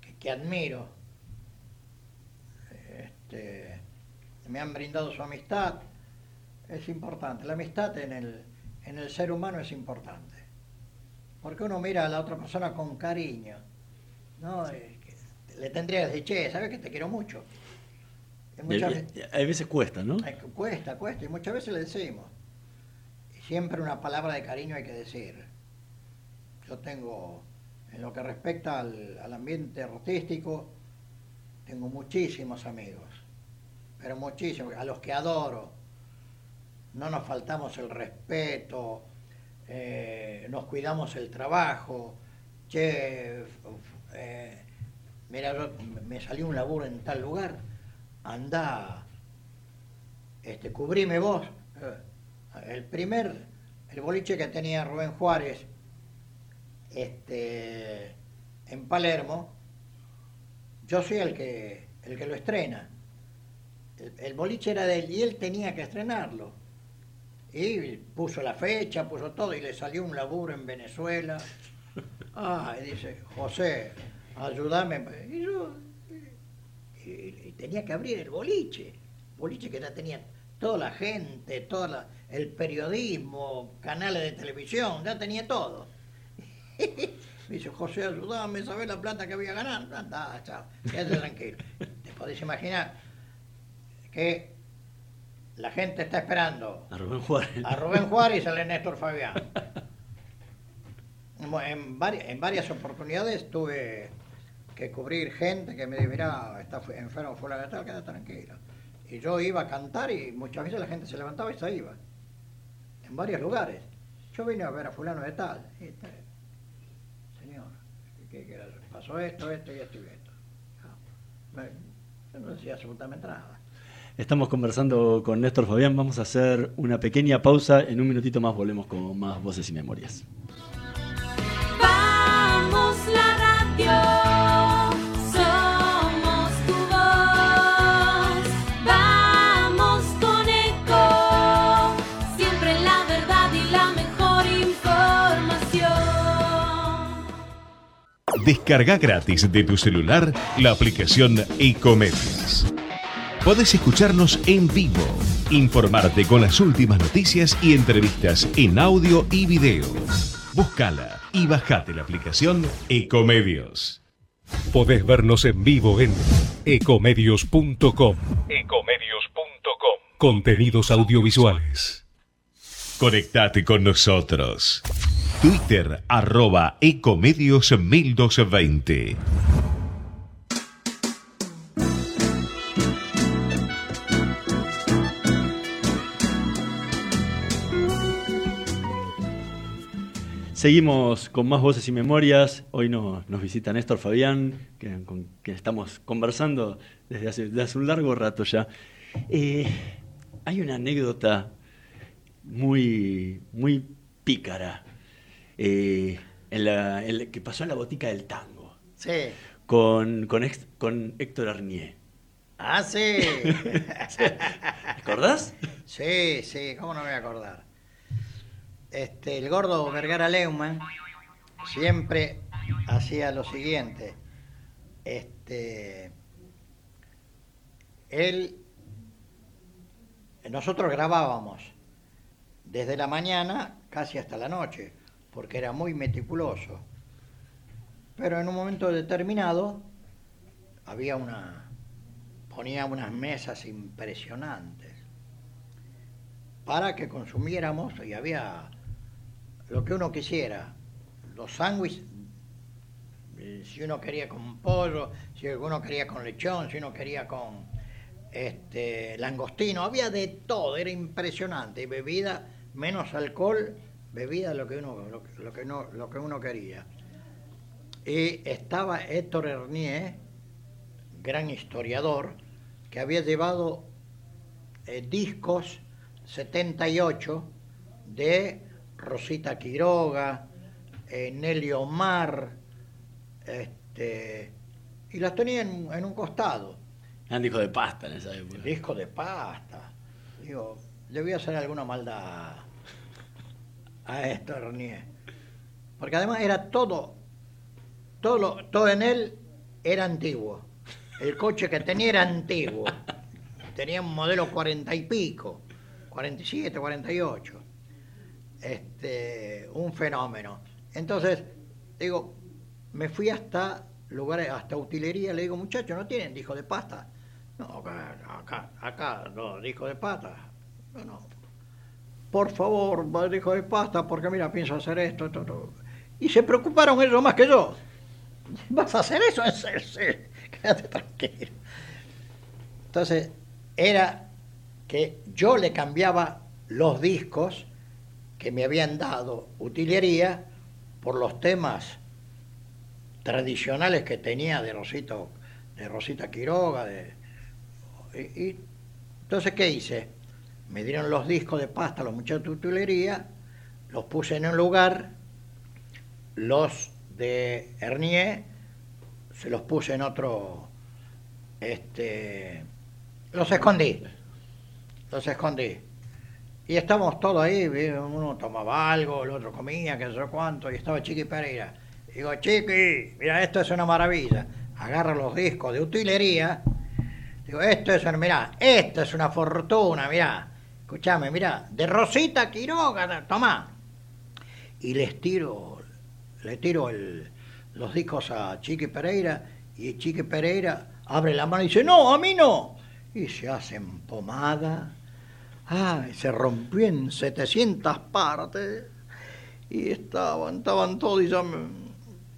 que, que admiro. Este, me han brindado su amistad es importante. La amistad en el, en el ser humano es importante. Porque uno mira a la otra persona con cariño. ¿no? Le tendría que decir, che, ¿sabes que te quiero mucho? Veces- a veces cuesta, ¿no? Cuesta, cuesta, y muchas veces le decimos. Siempre una palabra de cariño hay que decir. Yo tengo, en lo que respecta al, al ambiente artístico, tengo muchísimos amigos, pero muchísimos, a los que adoro. No nos faltamos el respeto, eh, nos cuidamos el trabajo. Che, eh, mira, yo- me salió un laburo en tal lugar, anda, este, cubrime vos. El primer, el boliche que tenía Rubén Juárez, este, en Palermo, yo soy el que, el que lo estrena. El, el boliche era de él y él tenía que estrenarlo. Y puso la fecha, puso todo y le salió un laburo en Venezuela. Ah, y dice, José, ayúdame. Y yo, y, tenía que abrir el boliche. Boliche que ya tenía toda la gente, el periodismo, canales de televisión, ya tenía todo. Me dice, José, ayúdame, ¿sabes la plata que voy a ganar? Anda, chao, quédate tranquilo. Te podés imaginar que la gente está esperando A Rubén Juárez. a Rubén Juárez y sale Néstor Fabián. En, en vari- en varias oportunidades tuve que cubrir gente que me dice, mira, está enfermo fuera de tal, queda tranquilo. Y yo iba a cantar y muchas veces la gente se levantaba y se iba. En varios lugares. Yo vine a ver a fulano de tal. Y señor, ¿qué, pasó esto, esto y esto y esto. No, me- yo no decía absolutamente nada. Estamos conversando con Néstor Fabián. Vamos a hacer una pequeña pausa. En un minutito más volvemos con más voces y memorias. Vamos la radio, somos tu voz. Vamos con eco, siempre la verdad y la mejor información. Descarga gratis de tu celular la aplicación Ecomedios. Podés escucharnos en vivo, informarte con las últimas noticias y entrevistas en audio y video. Búscala y bajate la aplicación Ecomedios. Podés vernos en vivo en ecomedios.com. Ecomedios.com. Contenidos audiovisuales. Conectate con nosotros. Twitter arroba Ecomedios 1220. Seguimos con más voces y memorias. Hoy no- nos visita Néstor Fabián, que- con quien estamos conversando desde hace, desde hace un largo rato ya. Eh, hay una anécdota muy, muy pícara eh, en la- en la- que pasó en la botica del tango Sí. con, con, ex- con Héctor Arnier. Ah, sí. ¿Recordás? Sí, sí, ¿cómo no me voy a acordar? Este, el gordo Vergara Leumann siempre hacía lo siguiente. Este, él, nosotros grabábamos desde la mañana casi hasta la noche, porque era muy meticuloso. Pero en un momento determinado había una, ponía unas mesas impresionantes para que consumiéramos y había lo que uno quisiera. Los sándwiches, eh, si uno quería con pollo, si uno quería con lechón, si uno quería con este langostino, había de todo, era impresionante. Y bebida, menos alcohol, bebida lo que uno, lo, que- no, lo que uno quería. Y estaba Héctor Hernier, gran historiador, que había llevado eh, discos 78 de Rosita Quiroga, eh, Nelly Omar, este, y las tenía en, en un costado. Eran discos de pasta en esa época. Disco de pasta. Digo, le voy a hacer alguna maldad a esto, Renier. Porque además era todo, todo, lo- todo en él era antiguo. El coche que tenía era antiguo. Tenía un modelo cuarenta y pico. 47, 48. Este, un fenómeno. Entonces, digo, me fui hasta lugares, hasta utilería, le digo, muchachos, ¿no tienen disco de pasta? No, acá, acá, acá, no, disco de pasta. No, no. Por favor, disco de pasta, porque mira, pienso hacer esto, esto, esto. Y se preocuparon ellos más que yo. ¿Vas a hacer eso? Sí, sí. Quédate tranquilo. Entonces, era que yo le cambiaba los discos que me habían dado utilería por los temas tradicionales que tenía de Rosito, de Rosita Quiroga, de, y- entonces qué hice, me dieron los discos de pasta los muchachos de utilería, los puse en un lugar, los de Hernier se los puse en otro, este, los escondí, los escondí. Y estábamos todos ahí, uno tomaba algo, el otro comía, qué sé cuánto, y estaba Chiqui Pereira. Digo, Chiqui, mira, esto es una maravilla. Agarra los discos de utilería. Digo, esto es, una- mirá, esto es una fortuna, mirá. Escuchame, mirá, de Rosita Quiroga, tomá. Y les tiro, le tiro los discos a Chiqui Pereira, y Chiqui Pereira abre la mano y dice, no, a mí no. Y se hacen pomada. Ay, se rompió en 700 partes. Y estaban, estaban todos, y me-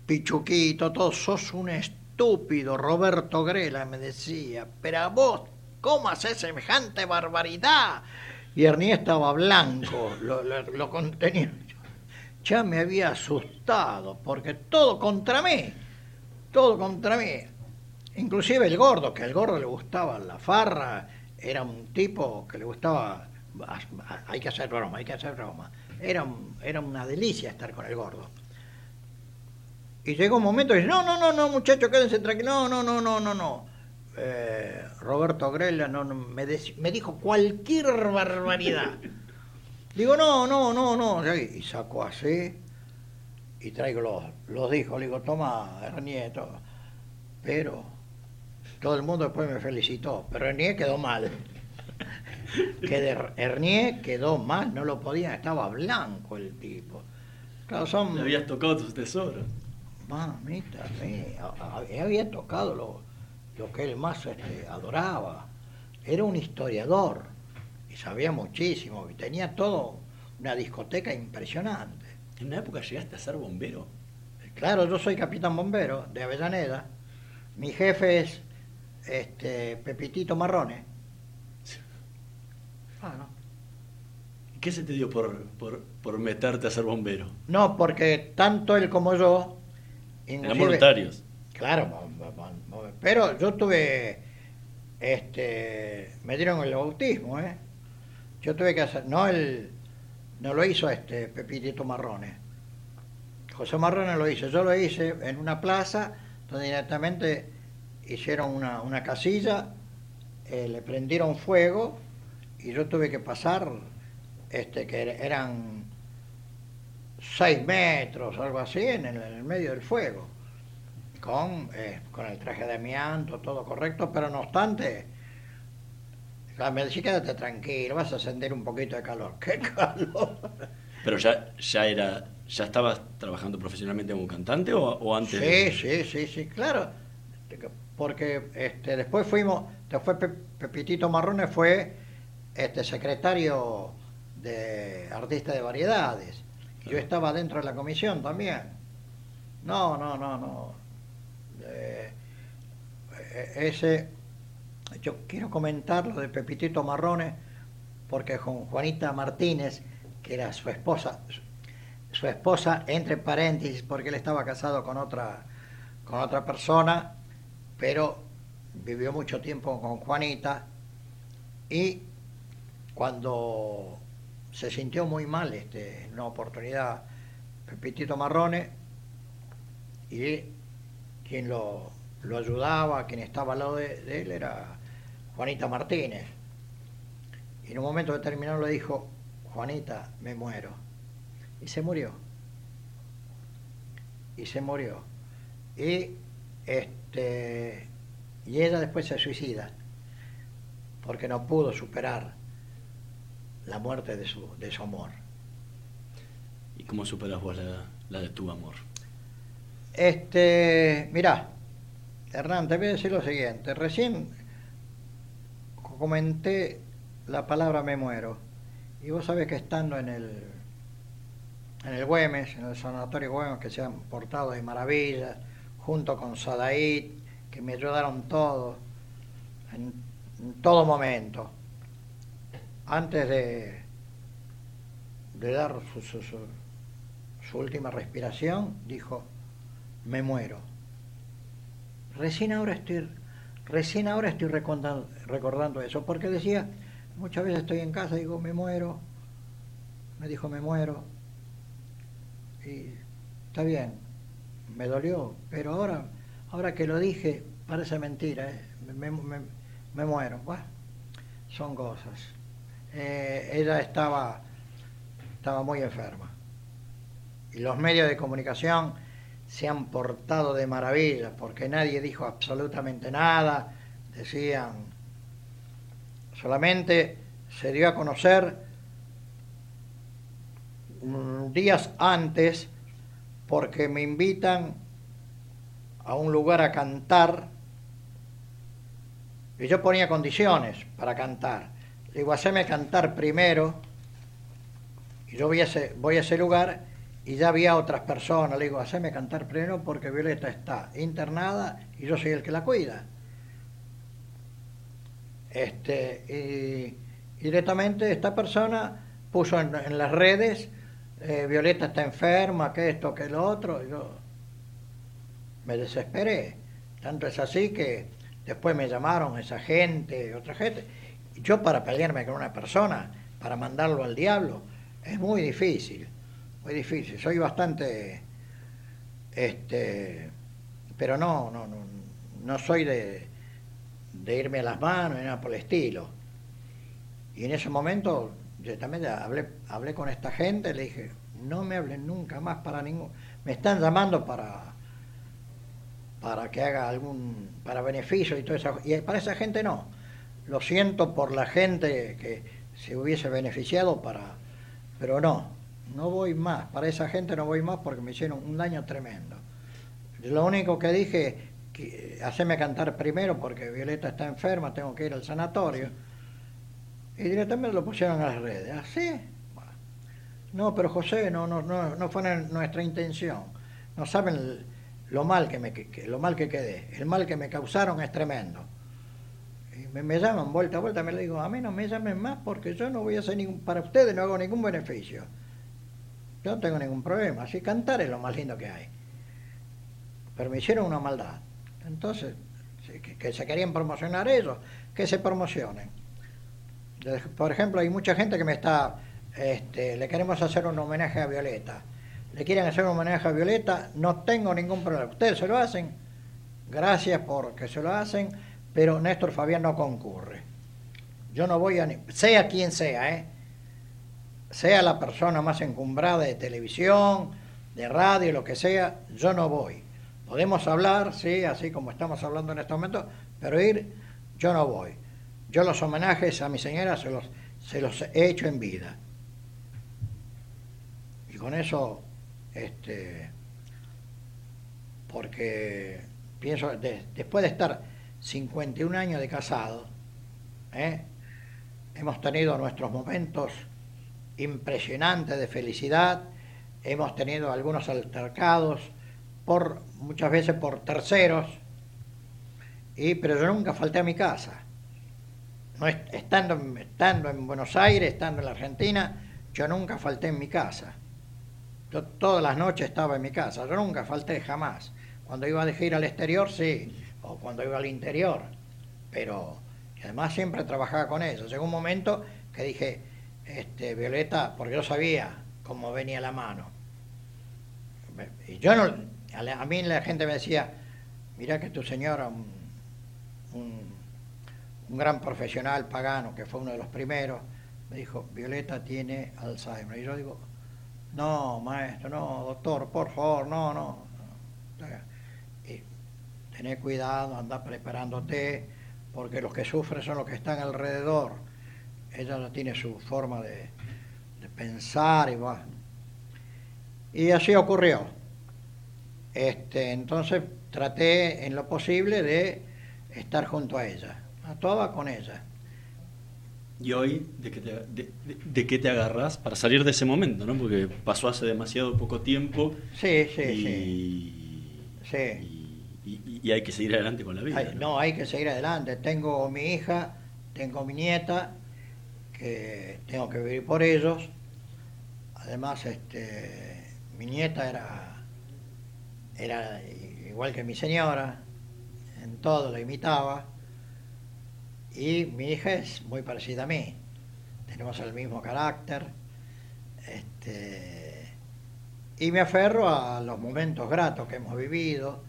Pichuquito, todos, sos un estúpido, Roberto Grela me decía, pero a vos, ¿cómo haces semejante barbaridad? Y Ernie estaba blanco, lo, lo- lo contenía. Ya me había asustado, porque todo contra mí, todo contra mí. Inclusive el gordo, que al gordo le gustaba la farra, era un tipo que le gustaba, hay que hacer broma, hay que hacer broma. Era, era una delicia estar con el gordo. Y llegó un momento y dice, no, no, no, no, muchachos, quédense tranquilos, no, no, no, no, no, no. Eh, Roberto Grela no, no, me, me dijo cualquier barbaridad. Digo, no, no, no, no. Y saco así y traigo los, los discos. Le digo, toma, Ernie, todo. Pero todo el mundo después me felicitó. Pero Ernie quedó mal. Que de Ernie quedó mal, no lo podía, estaba blanco el tipo. Claro, son... Le habías tocado tus tesoros. Mamita mía, había tocado lo, lo que él más este, adoraba. Era un historiador y sabía muchísimo y tenía todo una discoteca impresionante. ¿En una época llegaste a ser bombero? Claro, yo soy capitán bombero de Avellaneda. Mi jefe es este, Pepitito Marrone. Ah, no. ¿Qué se te dio por, por, por meterte a ser bombero? No, porque tanto él como yo. Eran voluntarios. Claro, pero yo tuve, este, me dieron el bautismo, ¿eh? Yo tuve que hacer, no el, no lo hizo este Pepitito Marrone. José Marrone lo hizo, yo lo hice en una plaza donde directamente hicieron una, una casilla, eh, le prendieron fuego y yo tuve que pasar, este, que er- eran seis metros, algo así, en el, en el medio del fuego con, eh, con el traje de amianto, todo correcto, pero no obstante, la me decía, quédate tranquilo, vas a sentir un poquito de calor. ¡Qué calor! Pero ya, ya era, ya estabas trabajando profesionalmente como cantante o, o antes. Sí, de- sí, sí, sí, claro. Porque este, después fuimos, después Pe- Pepitito Marrones fue este secretario de artista de variedades. Y yo estaba dentro de la comisión también. No, no, no, no. Eh, eh, ese, yo quiero comentar lo de Pepitito Marrones, porque con Juanita Martínez, que era su esposa, su esposa, entre paréntesis, porque él estaba casado con otra, con otra persona, pero vivió mucho tiempo con Juanita, y cuando se sintió muy mal este, en una oportunidad, Pepitito Marrone, y quien lo, lo ayudaba, quien estaba al lado de, de él, era Juanita Martínez. Y en un momento determinado le dijo, Juanita, me muero. Y se murió. Y se murió. Y, este, y ella después se suicida, porque no pudo superar la muerte de su, de su amor. ¿Y cómo superas vos la, la de tu amor? Este, mirá, Hernán, te voy a decir lo siguiente. Recién comenté la palabra me muero. Y vos sabés que estando en el, en el Güemes, en el Sanatorio Güemes, que se han portado de maravilla, junto con Sadaid, que me ayudaron todos, en, todo momento. Antes de, de dar su- su última respiración, dijo, me muero. Recién ahora estoy, recién ahora estoy recordando, recordando eso, porque decía, muchas veces estoy en casa y digo, me muero, me dijo, me muero, y está bien, me dolió, pero ahora, ahora que lo dije, parece mentira, ¿eh? me, me- me muero, Bueno, son cosas. Eh, ella estaba, estaba muy enferma, y los medios de comunicación se han portado de maravilla, porque nadie dijo absolutamente nada, decían, solamente se dio a conocer días antes, porque me invitan a un lugar a cantar, y yo ponía condiciones para cantar. Le digo, haceme cantar primero, y yo voy a ese, lugar y ya había otras personas. Le digo, haceme cantar primero porque Violeta está internada y yo soy el que la cuida. Este, y, directamente esta persona puso en las redes, eh, Violeta está enferma, que esto, que lo otro. Yo me desesperé. Tanto es así que después me llamaron esa gente, otra gente. Yo para pelearme con una persona, para mandarlo al diablo, es muy difícil, muy difícil. Soy bastante, este, pero no, no, no, no soy de, de irme a las manos ni nada por el estilo. Y en ese momento directamente hablé, hablé con esta gente, le dije, no me hablen nunca más para ningún, me están llamando para para que haga algún para beneficio y todo eso. Y para esa gente no. Lo siento por la gente que se hubiese beneficiado para pero no no voy más. Para esa gente no voy más porque me hicieron un daño tremendo. Lo único que dije que hacerme cantar primero porque Violeta está enferma tengo que ir al sanatorio y directamente lo pusieron a las redes. Así Bueno. no pero José no no no no fue nuestra intención. No saben lo mal que me lo mal que quedé. El mal que me causaron es tremendo. Y me, llaman vuelta a vuelta me digo a mí no me llamen más porque yo no voy a hacer ningún para ustedes no hago ningún beneficio. Yo no tengo ningún problema. Así cantar es lo más lindo que hay. Pero me hicieron una maldad. Entonces que, que se querían promocionar ellos que se promocionen por ejemplo hay mucha gente que me está este, le queremos hacer un homenaje a Violeta le quieren hacer un homenaje a Violeta, no tengo ningún problema. Ustedes se lo hacen, gracias porque se lo hacen, pero Néstor Fabián no concurre. Yo no voy a, ni- sea quien sea, ¿eh? sea la persona más encumbrada de televisión, de radio, lo que sea, yo no voy. Podemos hablar, sí, así como estamos hablando en este momento, pero ir, yo no voy. Yo los homenajes a mi señora se los, he hecho en vida. Y con eso, este, porque pienso, de- después de estar 51 años de casado, ¿eh? hemos tenido nuestros momentos impresionantes de felicidad, hemos tenido algunos altercados, por, muchas veces por terceros, y, pero yo nunca falté a mi casa. No, est- estando, estando en Buenos Aires, estando en la Argentina, yo nunca falté en mi casa. Yo todas las noches estaba en mi casa, yo nunca falté jamás. Cuando iba de gira al exterior, sí, o cuando iba al interior, pero además siempre trabajaba con ellos. Llegó un momento que dije, este, Violeta, porque yo sabía cómo venía la mano. Y yo no, a, mí la gente me decía, mira que tu señora, un- un gran profesional pagano, que fue uno de los primeros, me dijo, Violeta tiene Alzheimer. Y yo digo, no, maestro, no, doctor, por favor, no, no. Y tener cuidado, anda preparándote, porque los que sufren son los que están alrededor. ella no tiene su forma de, de pensar y bueno. Y así ocurrió. Este, entonces traté en lo posible de estar junto a ella, actuaba con ella. ¿Y hoy de qué, te, de, de- de qué te agarras para salir de ese momento, ¿no? Porque pasó hace demasiado poco tiempo Sí, sí, y, sí. Sí. y- y- y hay que seguir adelante con la vida. Hay- no, hay que seguir adelante. Tengo mi hija, tengo mi nieta, que tengo que vivir por ellos. Además, este, mi nieta era, era igual que mi señora, en todo la imitaba. Y mi hija es muy parecida a mí. Tenemos el mismo carácter. Este, y me aferro a los momentos gratos que hemos vivido.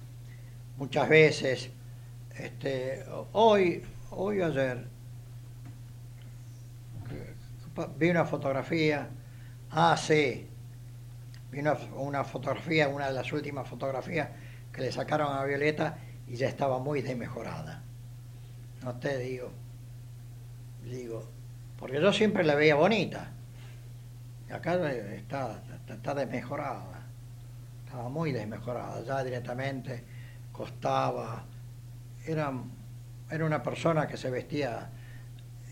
Muchas veces, este, hoy, hoy ayer, vi una fotografía. Ah, sí. Vi una, una fotografía, una de las últimas fotografías que le sacaron a Violeta y ya estaba muy desmejorada. No te digo. Digo, porque yo siempre la veía bonita. Acá está, está, está desmejorada. Estaba muy desmejorada. Ya directamente costaba. Era, era una persona que se vestía,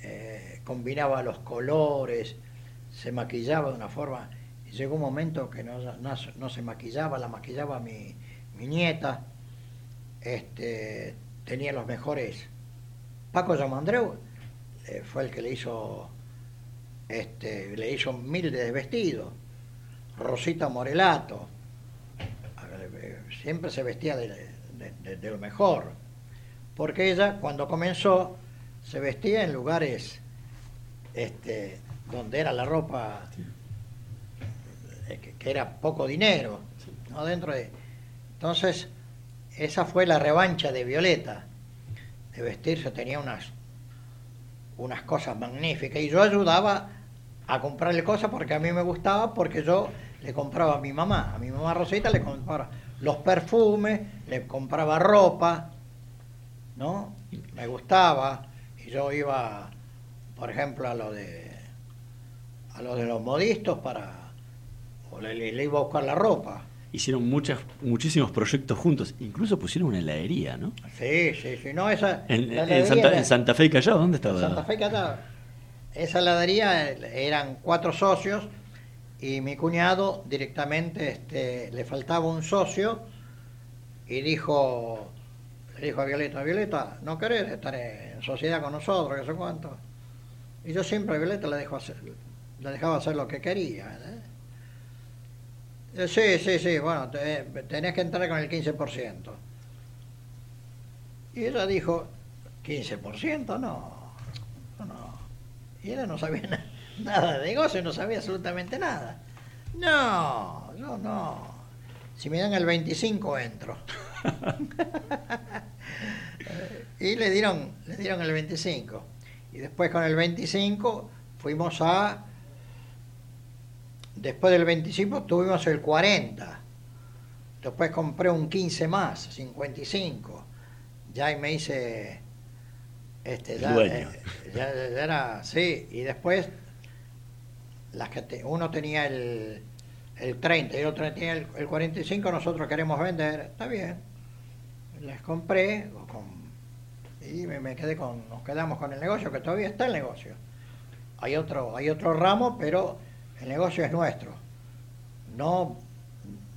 eh, combinaba los colores, se maquillaba de una forma. Y llegó un momento que no, no, no se maquillaba, la maquillaba mi, mi nieta. Este, tenía los mejores. Paco Yamandreu eh, fue el que le hizo este, le hizo mil de vestidos. Rosita Morelato, eh, siempre se vestía de, de- de- de lo mejor, porque ella cuando comenzó se vestía en lugares este, donde era la ropa eh, que, que era poco dinero, ¿no? dentro de. Entonces, esa fue la revancha de Violeta, de vestirse, tenía unas unas cosas magníficas y yo ayudaba a comprarle cosas porque a mí me gustaba porque yo le compraba a mi mamá, a mi mamá Rosita le compraba los perfumes, le compraba ropa, ¿no? Me gustaba y yo iba, por ejemplo, a lo de a lo de los modistos para o le, le- iba a buscar la ropa. Hicieron muchas, muchísimos proyectos juntos, incluso pusieron una heladería, ¿no? Sí, sí, sí, no esa En, en Santa, era- en Santa Fe y Callao, ¿dónde En estaba? Santa Fe Callao. Esa heladería eh, eran cuatro socios y mi cuñado directamente este, le faltaba un socio y dijo, le dijo a Violeta, Violeta, ¿no querés estar en sociedad con nosotros? Que sé cuánto. Y yo siempre a Violeta le, dejo hacer, le dejaba hacer lo que quería. ¿eh? Eh, Sí, sí, sí, bueno, te- tenés que entrar con el 15%. Y ella dijo, 15%, no, no. Y ella no sabía na- nada de negocio, no sabía absolutamente nada. No, yo no. Si me dan el 25 entro. y le dieron, le dieron el 25. Y después con el 25 fuimos a... Después del 25 tuvimos el 40. Después compré un 15 más, 55. Ya ahí me hice... Este, ya, Dueño. eh, ya- ya era, sí, y después las que te- uno tenía el, el 30 y el otro tenía el, el 45, nosotros queremos vender, está bien. Les compré con- y me, me quedé con, nos quedamos con el negocio, que todavía está el negocio. Hay otro, hay otro ramo, pero el negocio es nuestro. No,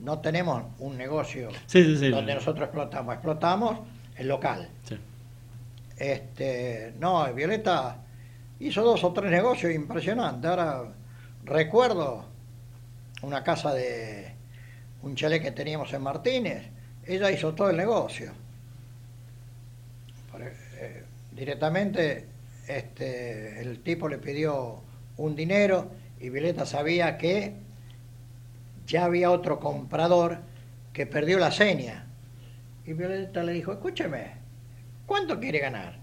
no tenemos un negocio Sí, sí, sí. donde nosotros explotamos, explotamos el local. Este, no, Violeta hizo dos o tres negocios impresionantes. Ahora recuerdo una casa de un chalet que teníamos en Martínez. Ella hizo todo el negocio. Por- eh, directamente este, el tipo le pidió un dinero y Violeta sabía que ya había otro comprador que perdió la seña. Y Violeta le dijo, escúcheme, ¿cuánto quiere ganar?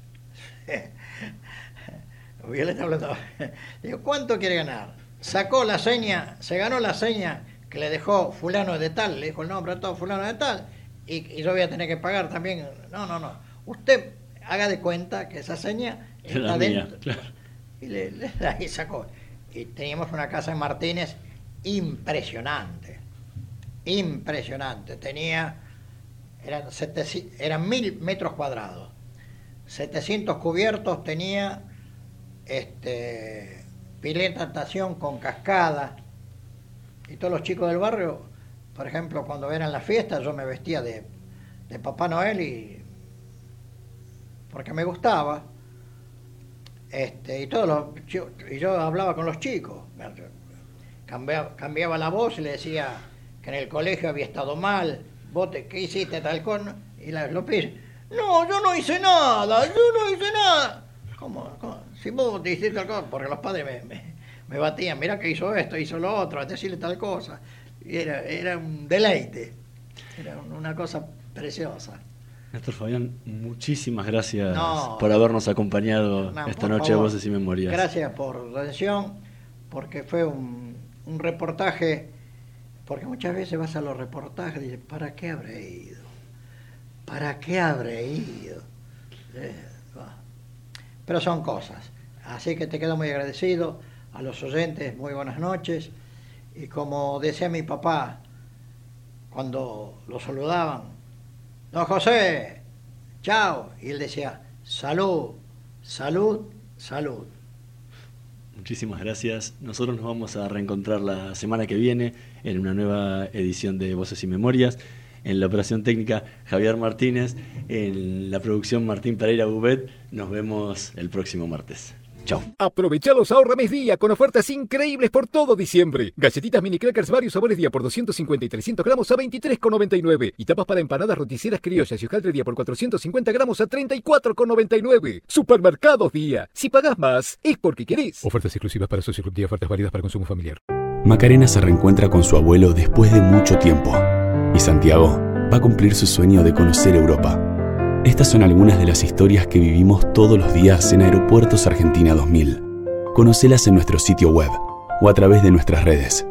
Violeta hablando, digo, ¿cuánto quiere ganar? Sacó la seña, se ganó la seña que le dejó fulano de tal, le dijo el nombre a todo fulano de tal, y, y yo voy a tener que pagar también. No, no, no. Usted haga de cuenta que esa seña Es la está dentro, claro. Y le, le- ahí sacó. Y teníamos una casa en Martínez impresionante. Impresionante. Tenía. Eran, 700 eran mil metros cuadrados. 700 cubiertos tenía. Este. Pileta natación con cascada. Y todos los chicos del barrio, por ejemplo, cuando eran las fiestas, yo me vestía de, de Papá Noel y. porque me gustaba. Este, y todos chi- y yo hablaba con los chicos. Cambiaba, cambiaba la voz y le decía que en el colegio había estado mal. ¿Vos te- qué hiciste tal con? Y la, pibes, no, yo no hice nada, yo no hice nada. ¿Cómo? Si vos te hiciste tal cosa, porque los padres me, me, batían, mira que hizo esto, hizo lo otro, decirle tal cosa. Era, era un deleite, era una cosa preciosa. Néstor Fabián, muchísimas gracias No. por habernos acompañado No, esta noche de favor. Voces y Memorias. Gracias por la atención, porque fue un, un reportaje, porque muchas veces vas a los reportajes y dices, ¿para qué habré ido? ¿Para qué habré ido? Eh. Pero son cosas. Así que te quedo muy agradecido. A los oyentes, muy buenas noches. Y como decía mi papá, cuando lo saludaban, don José, chao. Y él decía, salud, salud, salud. Muchísimas gracias. Nosotros nos vamos a reencontrar la semana que viene en una nueva edición de Voces y Memorias. En la operación técnica Javier Martínez, en la producción Martín Pereira Bubet. Nos vemos el próximo martes. Chao. Aprovecha los ahorra mes día con ofertas increíbles por todo diciembre. Galletitas mini crackers varios sabores día por 250 y 300 gramos a 23,99. Y tapas para empanadas roticeras criollas y hojaldre día por 450 gramos a 34,99. Supermercados día. Si pagás más, es porque querés. Ofertas exclusivas para socios Club Día, ofertas válidas para consumo familiar. Macarena se reencuentra con su abuelo después de mucho tiempo. Y Santiago va a cumplir su sueño de conocer Europa. Estas son algunas de las historias que vivimos todos los días en Aeropuertos Argentina 2000. Conocelas en nuestro sitio web o a través de nuestras redes.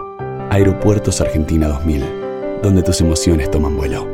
Aeropuertos Argentina 2000, donde tus emociones toman vuelo.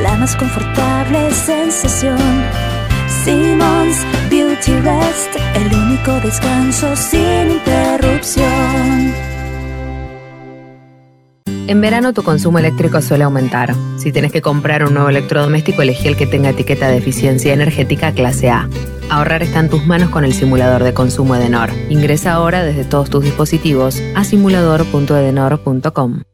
La más confortable sensación. Simmons Beauty Rest, el único descanso sin interrupción. En verano tu consumo eléctrico suele aumentar. Si tenés que comprar un nuevo electrodoméstico, elegí el que tenga etiqueta de eficiencia energética clase A. Ahorrar está en tus manos con el simulador de consumo Edenor. Ingresa ahora desde todos tus dispositivos a simulador.edenor.com.